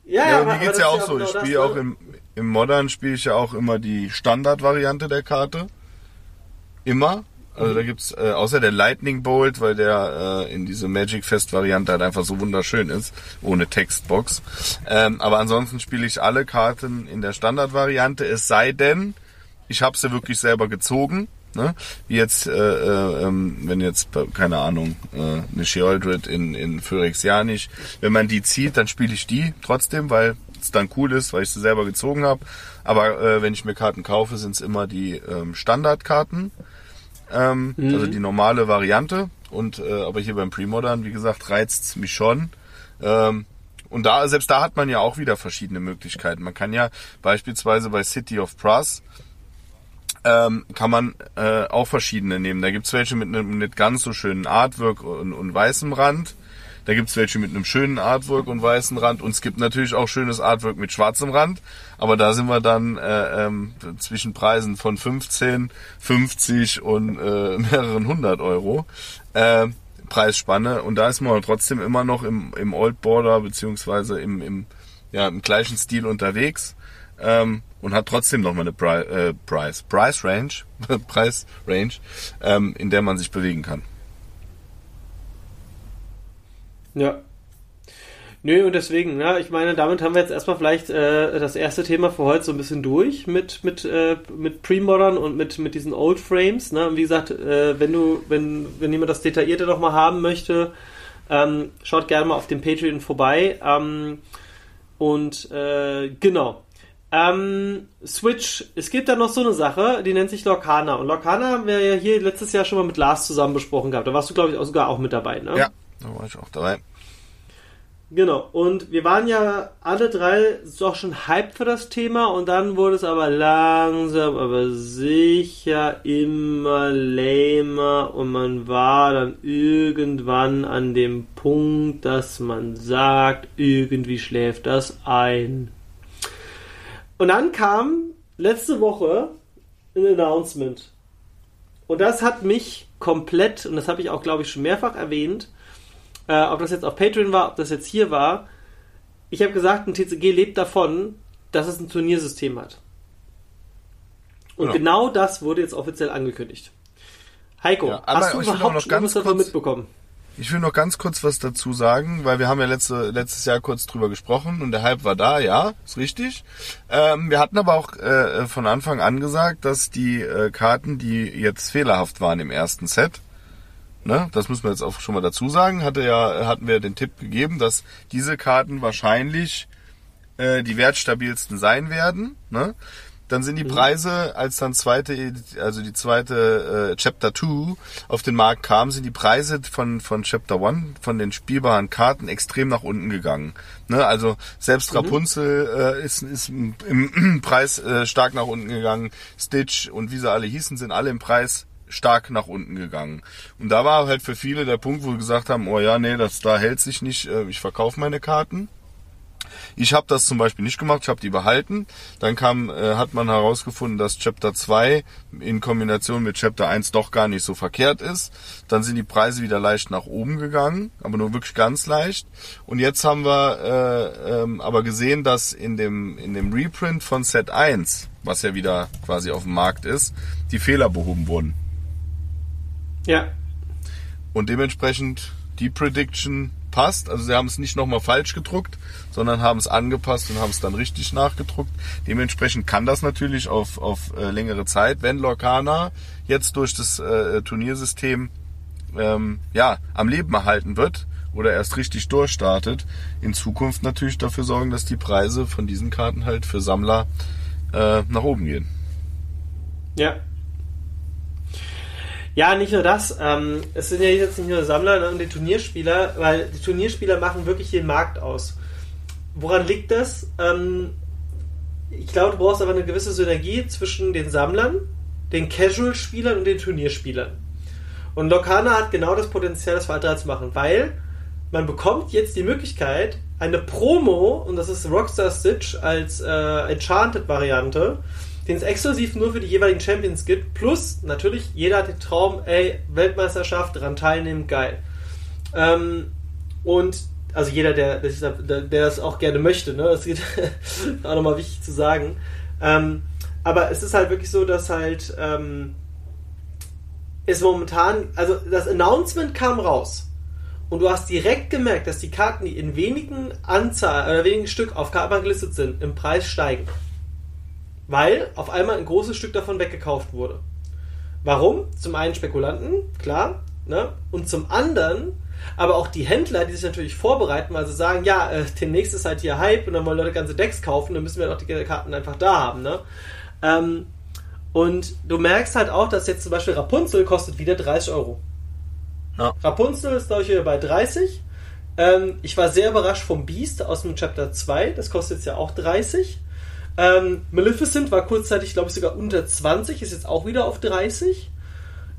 Ja, ja, ja, aber, mir geht's ja auch so. Genau ich spiele auch ne? im, im Modern spiele ich ja auch immer die Standardvariante der Karte. Immer. Also da gibt's äh, außer der Lightning Bolt, weil der äh, in diese Magic Fest Variante halt einfach so wunderschön ist, ohne Textbox. Ähm, aber ansonsten spiele ich alle Karten in der Standardvariante, es sei denn, ich habe sie wirklich selber gezogen. Ne? Wie jetzt, äh, äh, ähm, wenn jetzt, keine Ahnung, äh, eine Sheoldred in, in Phyrexianisch, wenn man die zieht, dann spiele ich die trotzdem, weil es dann cool ist, weil ich sie selber gezogen habe. Aber äh, wenn ich mir Karten kaufe, sind es immer die ähm, Standardkarten ähm, mhm. also die normale Variante. Und äh, aber hier beim Premodern, wie gesagt, reizt mich schon. Ähm, und da, selbst da hat man ja auch wieder verschiedene Möglichkeiten. Man kann ja beispielsweise bei City of Brass ähm, kann man äh, auch verschiedene nehmen. Da gibt's welche mit einem nicht ganz so schönen Artwork und, und weißem Rand. Da gibt's welche mit einem schönen Artwork und weißen Rand und es gibt natürlich auch schönes Artwork mit schwarzem Rand. Aber da sind wir dann äh, ähm, zwischen Preisen von 15, 50 und äh, mehreren hundert Euro. Äh, Preisspanne und da ist man trotzdem immer noch im, im Old Border beziehungsweise im, im, ja, im gleichen Stil unterwegs ähm, und hat trotzdem noch mal eine Pri äh, Price, Price Range, Preis Range, ähm, in der man sich bewegen kann. Ja. Nö, und deswegen, ne, ich meine, damit haben wir jetzt erstmal vielleicht äh, das erste Thema für heute so ein bisschen durch mit, mit, äh, mit Pre-Modern und mit, mit diesen Old Frames. Ne? Und wie gesagt, äh, wenn du, wenn, wenn jemand das Detaillierte nochmal haben möchte, ähm, schaut gerne mal auf dem Patreon vorbei. Ähm, und äh, genau. Ähm, Switch, es gibt da noch so eine Sache, die nennt sich Lorcana. Und Lorcana haben wir ja hier letztes Jahr schon mal mit Lars zusammen besprochen gehabt. Da warst du, glaube ich, auch sogar auch mit dabei, ne? Ja, da war ich auch dabei. Genau, und wir waren ja alle drei doch schon hyped für das Thema und dann wurde es aber langsam, aber sicher immer lamer und man war dann irgendwann an dem Punkt, dass man sagt, irgendwie schläft das ein. Und dann kam letzte Woche ein Announcement. Und das hat mich komplett, und das habe ich auch, glaube ich, schon mehrfach erwähnt, äh, ob das jetzt auf Patreon war, ob das jetzt hier war, ich habe gesagt, ein TCG lebt davon, dass es ein Turniersystem hat. Und Ja. genau das wurde jetzt offiziell angekündigt. Heiko, Ja, hast du überhaupt noch ganz kurz- mitbekommen? Ich will noch ganz kurz was dazu sagen, weil wir haben ja letzte, letztes Jahr kurz drüber gesprochen und der Hype war da, ja, ist richtig. Ähm, wir hatten aber auch äh, von Anfang an gesagt, dass die äh, Karten, die jetzt fehlerhaft waren im ersten Set, ne, das müssen wir jetzt auch schon mal dazu sagen, hatte ja, hatten wir den Tipp gegeben, dass diese Karten wahrscheinlich äh, die wertstabilsten sein werden. Ne? Dann sind die Preise, als dann zweite, also die zweite äh, Chapter 2 auf den Markt kam, sind die Preise von, von Chapter 1, von den spielbaren Karten extrem nach unten gegangen. Ne? Also selbst Rapunzel äh, ist, ist im, im Preis äh, stark nach unten gegangen. Stitch und wie sie alle hießen, sind alle im Preis stark nach unten gegangen. Und da war halt für viele der Punkt, wo wir gesagt haben, oh ja, nee, das da hält sich nicht, äh, ich verkaufe meine Karten. Ich habe das zum Beispiel nicht gemacht, ich habe die behalten. Dann kam, äh, hat man herausgefunden, dass Chapter 2 in Kombination mit Chapter 1 doch gar nicht so verkehrt ist. Dann sind die Preise wieder leicht nach oben gegangen, aber nur wirklich ganz leicht. Und jetzt haben wir äh, ähm, aber gesehen, dass in dem, in dem Reprint von Set 1, was ja wieder quasi auf dem Markt ist, die Fehler behoben wurden. Ja, Und dementsprechend die Prediction passt. Also sie haben es nicht nochmal falsch gedruckt, sondern haben es angepasst und haben es dann richtig nachgedruckt. Dementsprechend kann das natürlich auf, auf äh, längere Zeit, wenn Lorcana jetzt durch das äh, Turniersystem ähm, ja, am Leben erhalten wird oder erst richtig durchstartet, in Zukunft natürlich dafür sorgen, dass die Preise von diesen Karten halt für Sammler äh, nach oben gehen. Ja. Ja, nicht nur das. Ähm, es sind ja jetzt nicht nur Sammler ne, und die Turnierspieler, weil die Turnierspieler machen wirklich den Markt aus. Woran liegt das? Ähm, ich glaube, du brauchst aber eine gewisse Synergie zwischen den Sammlern, den Casual-Spielern und den Turnierspielern. Und Locana hat genau das Potenzial, das weiter zu machen, weil man bekommt jetzt die Möglichkeit, eine Promo, und das ist Rockstar Stitch als äh, Enchanted-Variante, den es exklusiv nur für die jeweiligen Champions gibt, plus natürlich jeder hat den Traum, ey, Weltmeisterschaft, daran teilnehmen, geil. Ähm, und also jeder, der, der, der das auch gerne möchte, ne? Das geht auch nochmal wichtig zu sagen. Ähm, aber es ist halt wirklich so, dass halt ähm, es momentan, also das Announcement kam raus und du hast direkt gemerkt, dass die Karten, die in wenigen Anzahl oder wenigen Stück auf Kartenbank gelistet sind, im Preis steigen. Weil auf einmal ein großes Stück davon weggekauft wurde. Warum? Zum einen Spekulanten, klar, ne? Und zum anderen aber auch die Händler, die sich natürlich vorbereiten, weil sie sagen, ja, äh, demnächst ist halt hier Hype und dann wollen Leute ganze Decks kaufen, dann müssen wir doch die Karten einfach da haben, ne? Ähm, und du merkst halt auch, dass jetzt zum Beispiel Rapunzel kostet wieder 30 Euro. Ja. Rapunzel ist, glaube ich, wieder bei 30. Ähm, ich war sehr überrascht vom Beast aus dem Chapter 2. Das kostet jetzt ja auch 30. Ähm, Maleficent war kurzzeitig, glaube ich, sogar unter 20, ist jetzt auch wieder auf 30.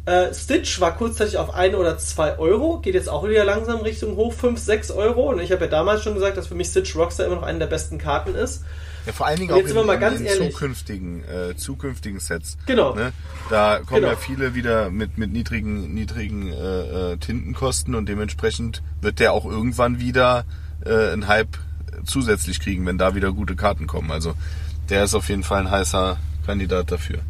Äh, Stitch war kurzzeitig auf 1 oder 2 Euro, geht jetzt auch wieder langsam Richtung hoch 5, 6 Euro. Und ich habe ja damals schon gesagt, dass für mich Stitch Rockstar immer noch eine der besten Karten ist. Ja, vor allen Dingen auch in, sind wir mal in, ganz in zukünftigen, äh, zukünftigen Sets. Genau. Ne? Da kommen Genau. ja viele wieder mit, mit niedrigen, niedrigen äh, äh, Tintenkosten und dementsprechend wird der auch irgendwann wieder äh, einen Hype zusätzlich kriegen, wenn da wieder gute Karten kommen. Also der ist auf jeden Fall ein heißer Kandidat dafür.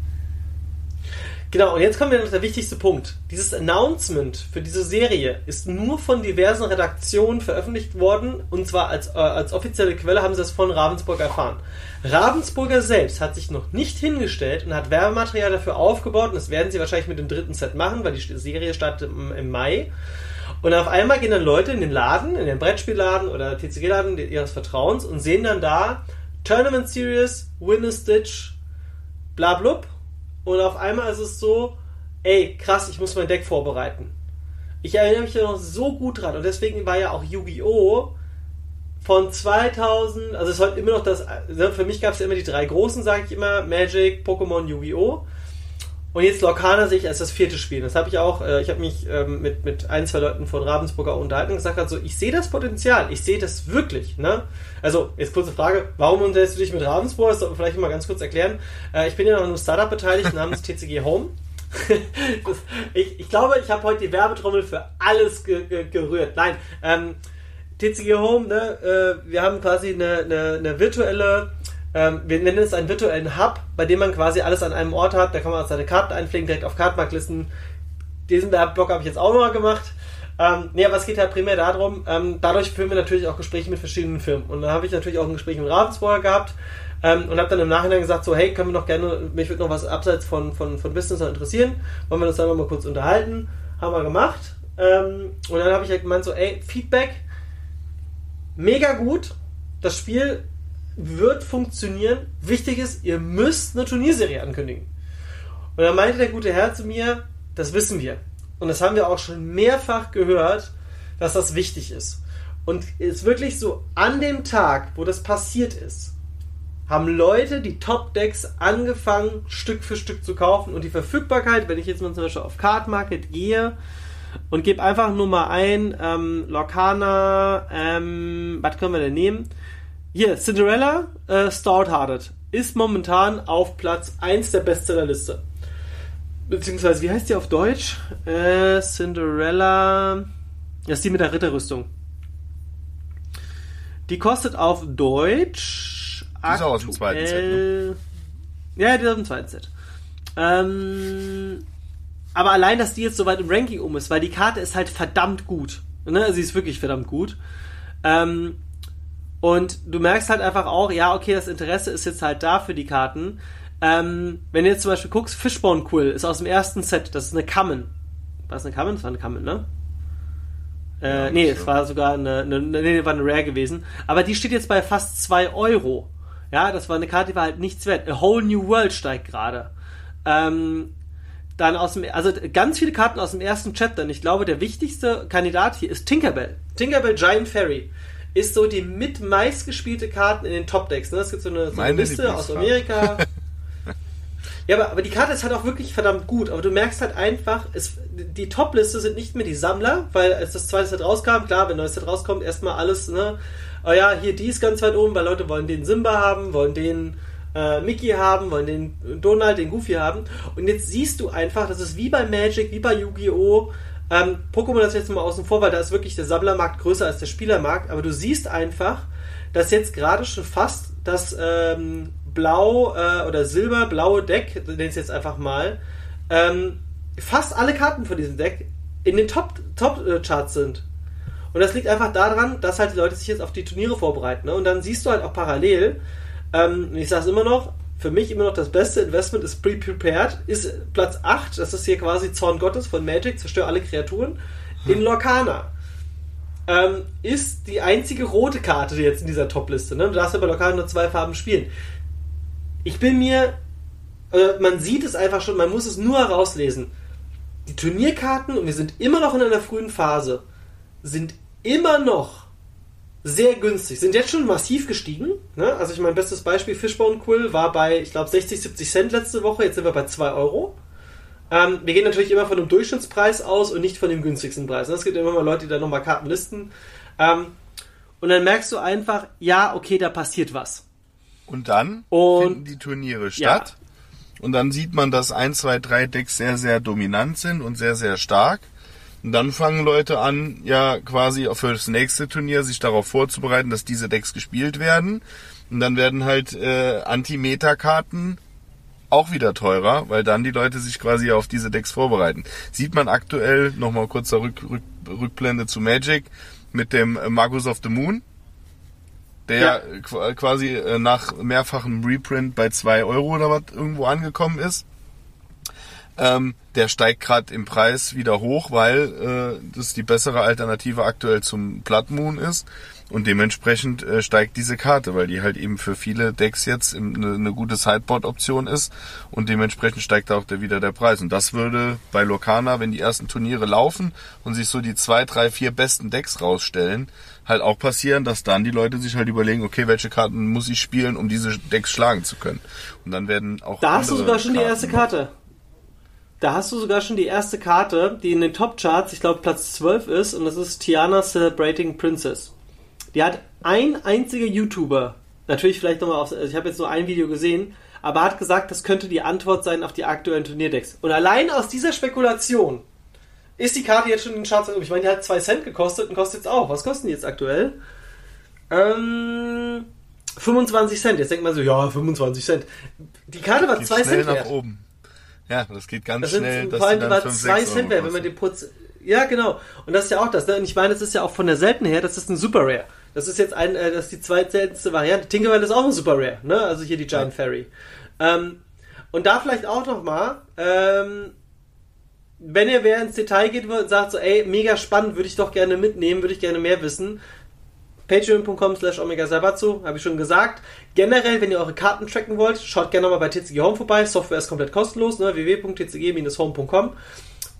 Genau, und jetzt kommt mir noch der wichtigste Punkt. Dieses Announcement für diese Serie ist nur von diversen Redaktionen veröffentlicht worden und zwar als, äh, als offizielle Quelle haben sie es von Ravensburg erfahren. Ravensburger selbst hat sich noch nicht hingestellt und hat Werbematerial dafür aufgebaut und das werden sie wahrscheinlich mit dem dritten Set machen, weil die Serie startet im, im Mai. Und auf einmal gehen dann Leute in den Laden, in den Brettspielladen oder TCG-Laden ihres Vertrauens und sehen dann da Tournament Series, Win a Stitch, bla blub. Und auf einmal ist es so, ey, krass, ich muss mein Deck vorbereiten. Ich erinnere mich da noch so gut dran und deswegen war ja auch Yu-Gi-Oh! von 2000, also es war immer noch das, ne, für mich gab es ja immer die drei großen, sage ich immer, Magic, Pokémon, Yu-Gi-Oh! Und jetzt Lorcaner sehe ich als das vierte Spiel. Das habe ich auch, äh, ich habe mich ähm, mit, mit ein, zwei Leuten von Ravensburger unterhalten und gesagt, also ich sehe das Potenzial, ich sehe das wirklich. Ne? Also, jetzt kurze Frage, warum unterhältst du dich mit Ravensburg? Das sollten wir vielleicht mal ganz kurz erklären. Äh, ich bin ja noch in einem Startup beteiligt namens TCG Home. das, ich, ich glaube, ich habe heute die Werbetrommel für alles ge ge gerührt. Nein, ähm, TCG Home, ne, äh, wir haben quasi eine, eine, eine virtuelle ähm, wir nennen es einen virtuellen Hub, bei dem man quasi alles an einem Ort hat. Da kann man seine Karten einpflegen, direkt auf Kartenmarklisten. Diesen Block habe ich jetzt auch nochmal gemacht. Ähm, nee, aber es geht halt primär darum, ähm, dadurch führen wir natürlich auch Gespräche mit verschiedenen Firmen. Und da habe ich natürlich auch ein Gespräch mit Ravensburger gehabt ähm, und habe dann im Nachhinein gesagt, so, hey, können wir noch gerne, mich würde noch was abseits von, von, von Business interessieren, wollen wir uns dann mal kurz unterhalten. Haben wir gemacht. Ähm, und dann habe ich halt gemeint, so, ey, Feedback, mega gut. Das Spiel wird funktionieren. Wichtig ist, ihr müsst eine Turnierserie ankündigen. Und dann meinte der gute Herr zu mir, das wissen wir. Und das haben wir auch schon mehrfach gehört, dass das wichtig ist. Und es ist wirklich so, an dem Tag, wo das passiert ist, haben Leute die Top-Decks angefangen, Stück für Stück zu kaufen. Und die Verfügbarkeit, wenn ich jetzt mal zum Beispiel auf Card Market gehe und gebe einfach nur mal ein, ähm, Lorcana, ähm, was können wir denn nehmen? Hier, Cinderella äh, Stout-Hearted ist momentan auf Platz 1 der Bestsellerliste. Beziehungsweise, wie heißt die auf Deutsch? Äh, Cinderella. Das ist die mit der Ritterrüstung. Die kostet auf Deutsch. Die ist auch aus dem zweiten Set, ne? Ja, die ist aus dem zweiten Set. Ähm, aber allein, dass die jetzt so weit im Ranking um ist, weil die Karte ist halt verdammt gut. Ne? Sie ist wirklich verdammt gut. Ähm, und du merkst halt einfach auch, ja, okay, das Interesse ist jetzt halt da für die Karten. Ähm, wenn du jetzt zum Beispiel guckst, Fishbone Quill ist aus dem ersten Set, das ist eine Common. War das eine Common? Das war eine Common, ne? Äh, ja, nee, es war sogar eine, eine, nee, war eine Rare gewesen. Aber die steht jetzt bei fast 2 Euro. Ja, das war eine Karte, die war halt nichts wert. A Whole New World steigt gerade. Ähm, dann aus dem, also ganz viele Karten aus dem ersten Chapter. Und ich glaube, der wichtigste Kandidat hier ist Tinkerbell. Tinkerbell Giant Fairy ist so die mit meistgespielte Karten in den Top-Decks. Ne? Es gibt so eine, so eine Liste aus Amerika. ja, aber, aber die Karte ist halt auch wirklich verdammt gut. Aber du merkst halt einfach, es, die Top-Liste sind nicht mehr die Sammler, weil als das zweite Set rauskam, klar, wenn neues Set rauskommt, erstmal alles, ne? Oh ja, hier die ist ganz weit oben, weil Leute wollen den Simba haben, wollen den äh, Mickey haben, wollen den Donald, den Goofy haben. Und jetzt siehst du einfach, das ist wie bei Magic, wie bei Yu-Gi-Oh! Ähm, Pokémon ist jetzt mal außen vor, weil da ist wirklich der Sammlermarkt größer als der Spielermarkt, aber du siehst einfach, dass jetzt gerade schon fast das ähm, Blau äh, oder Silber-blaue Deck, nenne ich es jetzt einfach mal, ähm, fast alle Karten von diesem Deck in den Top-Charts Top, äh, sind. Und das liegt einfach daran, dass halt die Leute sich jetzt auf die Turniere vorbereiten. Ne? Und dann siehst du halt auch parallel, ähm, ich sage es immer noch, für mich immer noch das beste Investment ist Pre-Prepared, ist Platz 8, das ist hier quasi Zorn Gottes von Magic, zerstör alle Kreaturen, in hm. Lorcana. Ähm, ist die einzige rote Karte jetzt in dieser Top-Liste. Ne? Du darfst ja bei Lorcana nur zwei Farben spielen. Ich bin mir, äh, man sieht es einfach schon, man muss es nur herauslesen. Die Turnierkarten, und wir sind immer noch in einer frühen Phase, sind immer noch sehr günstig. Sind jetzt schon massiv gestiegen. Ne? Also ich mein bestes Beispiel, Fishbone Quill war bei, ich glaube, 60, 70 Cent letzte Woche. Jetzt sind wir bei 2 Euro. Ähm, wir gehen natürlich immer von dem Durchschnittspreis aus und nicht von dem günstigsten Preis. Es gibt immer mal Leute, die da nochmal Karten listen. Ähm, und dann merkst du einfach, ja, okay, da passiert was. Und dann und, finden die Turniere statt. Ja. Und dann sieht man, dass 1, 2, 3 Decks sehr, sehr dominant sind und sehr, sehr stark. Und dann fangen Leute an, ja quasi für das nächste Turnier sich darauf vorzubereiten, dass diese Decks gespielt werden. Und dann werden halt äh, Anti-Meta-Karten auch wieder teurer, weil dann die Leute sich quasi auf diese Decks vorbereiten. Sieht man aktuell, nochmal kurzer Rück, Rück, Rückblende zu Magic, mit dem äh, Magus of the Moon, der Ja. qu- quasi äh, nach mehrfachem Reprint bei 2 Euro oder was irgendwo angekommen ist. Ähm, der steigt gerade im Preis wieder hoch, weil äh, das die bessere Alternative aktuell zum Blood Moon ist. Und dementsprechend äh, steigt diese Karte, weil die halt eben für viele Decks jetzt eine, eine gute Sideboard-Option ist. Und dementsprechend steigt auch der, wieder der Preis. Und das würde bei Lokana, wenn die ersten Turniere laufen und sich so die zwei, drei, vier besten Decks rausstellen, halt auch passieren, dass dann die Leute sich halt überlegen, okay, welche Karten muss ich spielen, um diese Decks schlagen zu können. Und dann werden auch Da hast du sogar schon die Karten erste Karte. Da hast du sogar schon die erste Karte, die in den Top-Charts, ich glaube Platz 12 ist, und das ist Tiana Celebrating Princess. Die hat ein einziger YouTuber, natürlich vielleicht nochmal auf, also ich habe jetzt nur ein Video gesehen, aber hat gesagt, das könnte die Antwort sein auf die aktuellen Turnierdecks. Und allein aus dieser Spekulation ist die Karte jetzt schon in den Charts. Ich meine, die hat 2 Cent gekostet und kostet jetzt auch. Was kosten die jetzt aktuell? Ähm, 25 Cent. Jetzt denkt man so, ja, 25 Cent. Die Karte war geht 2 schnell Cent nach wert. oben. Ja, das geht ganz Das sind schnell. dass vor allem die dann war 5, 2 6 Cent wert, wenn man den Putz. Ja, genau. Und das ist ja auch das. Ne? Und ich meine, das ist ja auch von der Selten her, das ist ein Super Rare. Das ist jetzt ein, äh, das ist die zweitseltenste Variante. Tinkerbell ist auch ein Super Rare, ne? Also hier die Giant Fairy. Ähm, und da vielleicht auch nochmal, ähm, wenn ihr wer ins Detail geht und sagt so, ey, mega spannend, würde ich doch gerne mitnehmen, würde ich gerne mehr wissen, patreon.com slash omega Sabatsu, habe ich schon gesagt. Generell, wenn ihr eure Karten tracken wollt, schaut gerne mal bei TCG Home vorbei. Software ist komplett kostenlos, ne? www.tcg-home.com.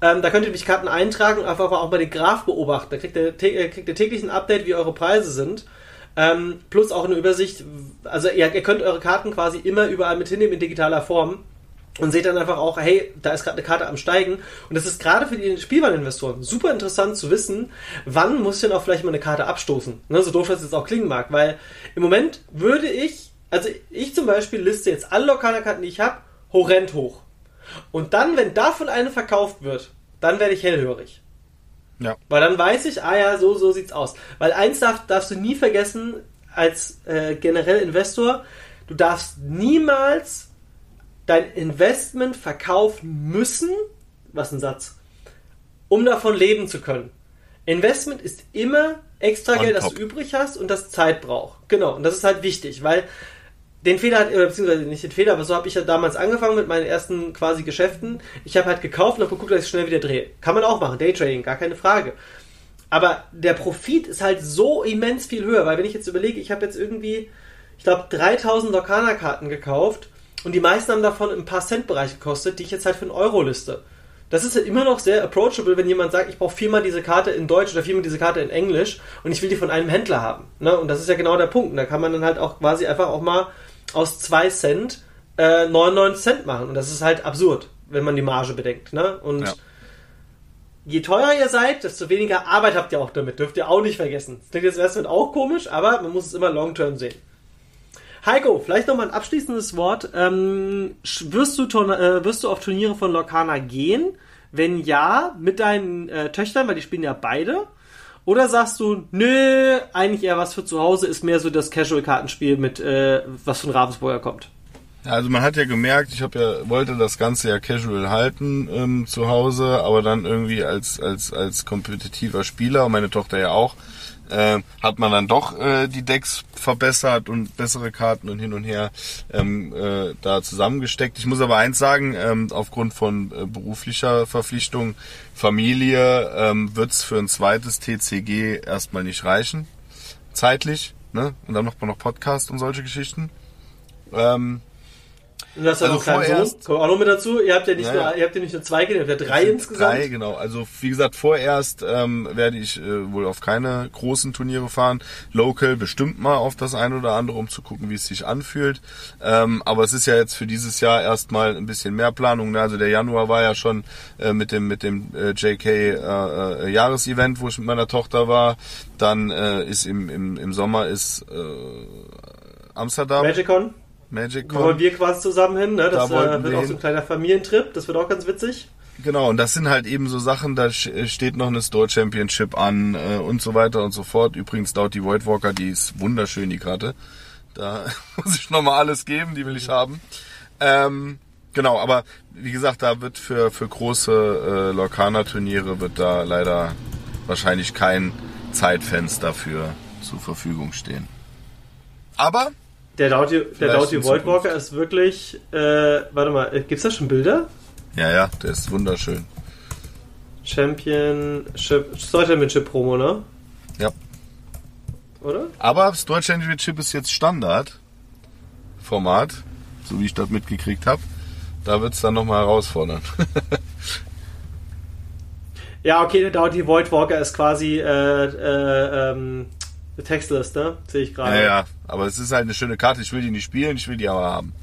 Ähm, da könnt ihr nämlich Karten eintragen einfach auch mal den Graph beobachten. Da kriegt ihr, äh, kriegt ihr täglich ein Update, wie eure Preise sind. Ähm, plus auch eine Übersicht. Also ihr, ihr könnt eure Karten quasi immer überall mit hinnehmen in digitaler Form. Und seht dann einfach auch, hey, da ist gerade eine Karte am Steigen. Und das ist gerade für die Spielwareninvestoren super interessant zu wissen, wann muss ich denn auch vielleicht mal eine Karte abstoßen. Ne, so doof das jetzt auch klingen mag. Weil im Moment würde ich, also ich zum Beispiel liste jetzt alle Lokalkarten, die ich habe, horrend hoch. Und dann, wenn davon eine verkauft wird, dann werde ich hellhörig. Ja. Weil dann weiß ich, ah ja, so, so sieht's aus. Weil eins darf, darfst du nie vergessen, als äh, generell Investor, du darfst niemals dein Investment verkaufen müssen, was ein Satz, um davon leben zu können. Investment ist immer extra Geld, das du übrig hast und das Zeit braucht. Genau, und das ist halt wichtig, weil den Fehler hat, oder beziehungsweise nicht den Fehler, aber so habe ich ja damals angefangen mit meinen ersten quasi Geschäften. Ich habe halt gekauft und habe geguckt, dass ich schnell wieder drehe. Kann man auch machen, Daytrading, gar keine Frage. Aber der Profit ist halt so immens viel höher, weil wenn ich jetzt überlege, ich habe jetzt irgendwie, ich glaube, 3000 Lokana-Karten gekauft und die meisten haben davon ein paar Cent-Bereich gekostet, die ich jetzt halt für einen Euro liste. Das ist halt immer noch sehr approachable, wenn jemand sagt, ich brauche viermal diese Karte in Deutsch oder viermal diese Karte in Englisch und ich will die von einem Händler haben. Ne? Und das ist ja genau der Punkt. Und da kann man dann halt auch quasi einfach auch mal aus 2 Cent äh, 99 Cent machen. Und das ist halt absurd, wenn man die Marge bedenkt. Ne? Und Ja. je teurer ihr seid, desto weniger Arbeit habt ihr auch damit. Dürft ihr auch nicht vergessen. Das klingt jetzt erstmal auch komisch, aber man muss es immer long-term sehen. Heiko, vielleicht nochmal ein abschließendes Wort. Ähm, wirst, du, äh, wirst du auf Turniere von Lorcana gehen? Wenn ja, mit deinen äh, Töchtern, weil die spielen ja beide. Oder sagst du, nö, eigentlich eher was für zu Hause, ist mehr so das Casual-Kartenspiel mit, äh, was von Ravensburger kommt. Also man hat ja gemerkt, ich habe ja wollte das Ganze ja casual halten ähm, zu Hause, aber dann irgendwie als als als kompetitiver Spieler und meine Tochter ja auch, äh, hat man dann doch äh, die Decks verbessert und bessere Karten und hin und her ähm, äh, da zusammengesteckt. Ich muss aber eins sagen, ähm, aufgrund von äh, beruflicher Verpflichtung, Familie, ähm, wird's für ein zweites TCG erstmal nicht reichen, zeitlich. Ne? Und dann macht man noch Podcast und solche Geschichten. Ähm, Und das ist ja Also noch ein kleiner Sohn. Kommt auch noch mit dazu. Ihr habt ja nicht, Ja, nur. Ihr habt ja nicht nur zwei Kinder, ihr habt ja drei insgesamt. Drei, genau. Also wie gesagt, vorerst ähm, werde ich äh, wohl auf keine großen Turniere fahren. Local bestimmt mal auf das eine oder andere, um zu gucken, wie es sich anfühlt. Ähm, aber es ist ja jetzt für dieses Jahr erstmal ein bisschen mehr Planung. Ne? Also der Januar war ja schon äh, mit dem mit dem äh, JK äh, äh, Jahresevent, wo ich mit meiner Tochter war. Dann äh, ist im, im, im Sommer ist äh, Amsterdam Magicon, Magic wo wollen wir quasi zusammen hin. Ne? Das Da äh, wird wir auch so ein kleiner Familientrip. Das wird auch ganz witzig. Genau, und das sind halt eben so Sachen, da sch- steht noch eine Store Championship an äh, und so weiter und so fort. Übrigens laut die Voidwalker, die ist wunderschön, die Karte. Da muss ich nochmal alles geben, die will ich haben. Ähm, genau, aber wie gesagt, da wird für, für große äh, Lorcaner-Turniere wird da leider wahrscheinlich kein Zeitfenster für zur Verfügung stehen. Aber Der Doughty, der Doughty Voidwalker ist wirklich, äh, warte mal, äh, gibt's da schon Bilder? ja, ja, der ist wunderschön. Championship, Store Championship Promo, ne? Ja. Oder? Aber Store Championship ist jetzt Standard-Format, so wie ich das mitgekriegt habe. Da wird's dann nochmal herausfordern. Ja, okay, der Doughty Voidwalker ist quasi, äh, äh, ähm, Textless, ne? Sehe ich gerade. ja, ja, aber es ist halt eine schöne Karte. Ich will die nicht spielen, ich will die aber haben.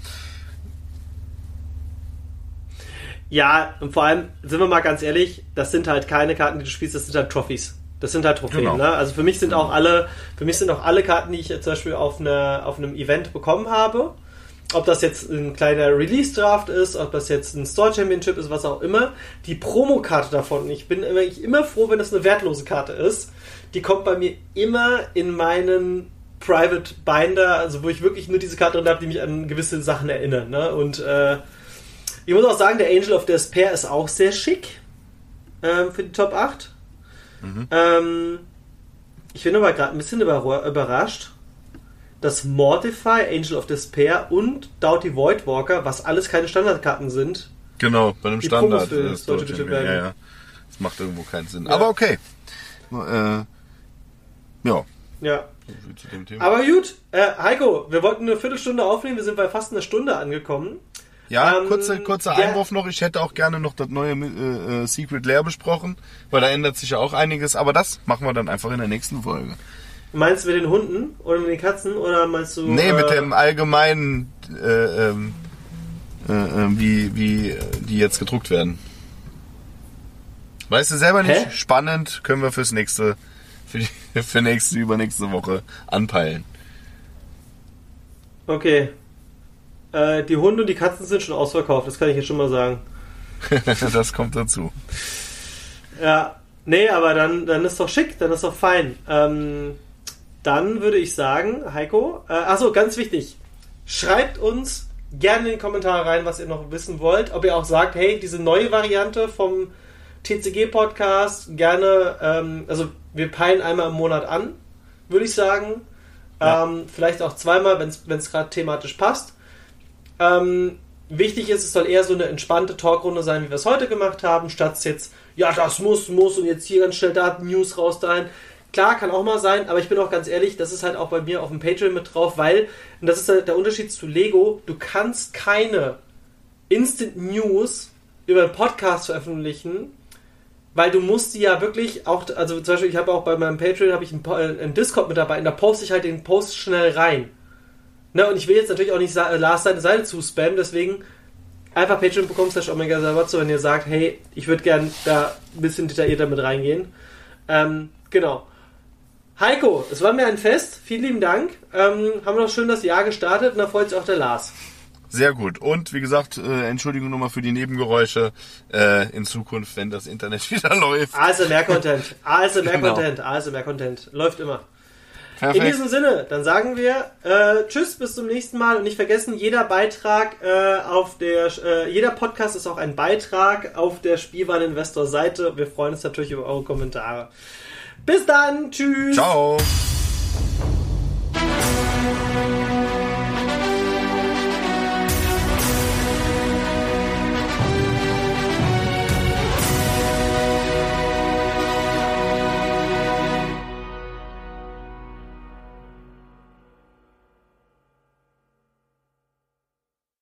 Ja, und vor allem, sind wir mal ganz ehrlich, das sind halt keine Karten, die du spielst, das sind halt Trophies. Das sind halt Trophäen, Genau. ne? Also für mich sind auch alle, für mich sind auch alle Karten, die ich jetzt zum Beispiel auf, einer auf einem Event bekommen habe, ob das jetzt ein kleiner Release-Draft ist, ob das jetzt ein Store Championship ist, was auch immer, die Promokarte davon, ich bin immer, ich immer froh, wenn das eine wertlose Karte ist, die kommt bei mir immer in meinen Private Binder, also wo ich wirklich nur diese Karte drin habe, die mich an gewisse Sachen erinnern, ne? Und äh, ich muss auch sagen, der Angel of Despair ist auch sehr schick ähm, für die Top 8. Ähm, ich bin aber gerade ein bisschen überra- überrascht, dass Mortify, Angel of Despair und Doughty Voidwalker, was alles keine Standardkarten sind, Genau, bei einem Standard. Champion. Ja, ja. Das macht irgendwo keinen Sinn. Ja. Aber okay. Äh, ja, ja. Aber gut, äh, Heiko, wir wollten eine Viertelstunde aufnehmen, wir sind bei fast einer Stunde angekommen. Ja, Ähm, kurzer, kurzer der- Einwurf noch. Ich hätte auch gerne noch das neue äh, äh, Secret Lair besprochen, weil da ändert sich ja auch einiges. Aber das machen wir dann einfach in der nächsten Folge. Meinst du mit den Hunden oder mit den Katzen oder meinst du. Nee, mit äh, dem allgemeinen, äh, ähm, äh, äh, wie, wie die jetzt gedruckt werden. Weißt du selber nicht? Hä? Spannend, können wir fürs nächste, für, die, für nächste, übernächste Woche anpeilen. Okay. Äh, die Hunde und die Katzen sind schon ausverkauft, das kann ich jetzt schon mal sagen. das kommt dazu. Ja, nee, aber dann, dann ist doch schick, dann ist doch fein. Ähm, dann würde ich sagen, Heiko, äh, achso, ganz wichtig, schreibt uns gerne in die Kommentare rein, was ihr noch wissen wollt. Ob ihr auch sagt, hey, diese neue Variante vom TCG-Podcast, gerne, ähm, also wir peilen einmal im Monat an, würde ich sagen. Ja. Ähm, vielleicht auch zweimal, wenn es gerade thematisch passt. Ähm, wichtig ist, es soll eher so eine entspannte Talkrunde sein, wie wir es heute gemacht haben, statt jetzt, ja, das muss, muss und jetzt hier ganz schnell da News raus dahin. Klar, kann auch mal sein, aber ich bin auch ganz ehrlich, das ist halt auch bei mir auf dem Patreon mit drauf, weil, und das ist halt der Unterschied zu Lego, du kannst keine Instant News über einen Podcast veröffentlichen, weil du musst die ja wirklich auch, also zum Beispiel, ich habe auch bei meinem Patreon habe ich einen, äh, einen Discord mit dabei und da poste ich halt den Post schnell rein. Ne, und ich will jetzt natürlich auch nicht Lars seine Seite zu spammen, deswegen einfach Patreon bekommen slash Omega Salvatzo, wenn ihr sagt, hey, ich würde gern da ein bisschen detaillierter mit reingehen. Ähm, genau. Heiko, es war mir ein Fest. Vielen lieben Dank. Ähm, haben wir noch schön das Jahr gestartet und da freut sich auch der Lars. Sehr gut. Und wie gesagt, äh, Entschuldigung nochmal für die Nebengeräusche äh, in Zukunft, wenn das Internet wieder läuft. ASMR-Content. ASMR-Content. Genau. ASMR-Content. Läuft immer. In Perfekt. diesem Sinne, dann sagen wir äh, Tschüss, bis zum nächsten Mal und nicht vergessen, jeder Beitrag äh, auf der, äh, jeder Podcast ist auch ein Beitrag auf der Spielwareninvestor-Seite. Wir freuen uns natürlich über eure Kommentare. Bis dann, tschüss. Ciao.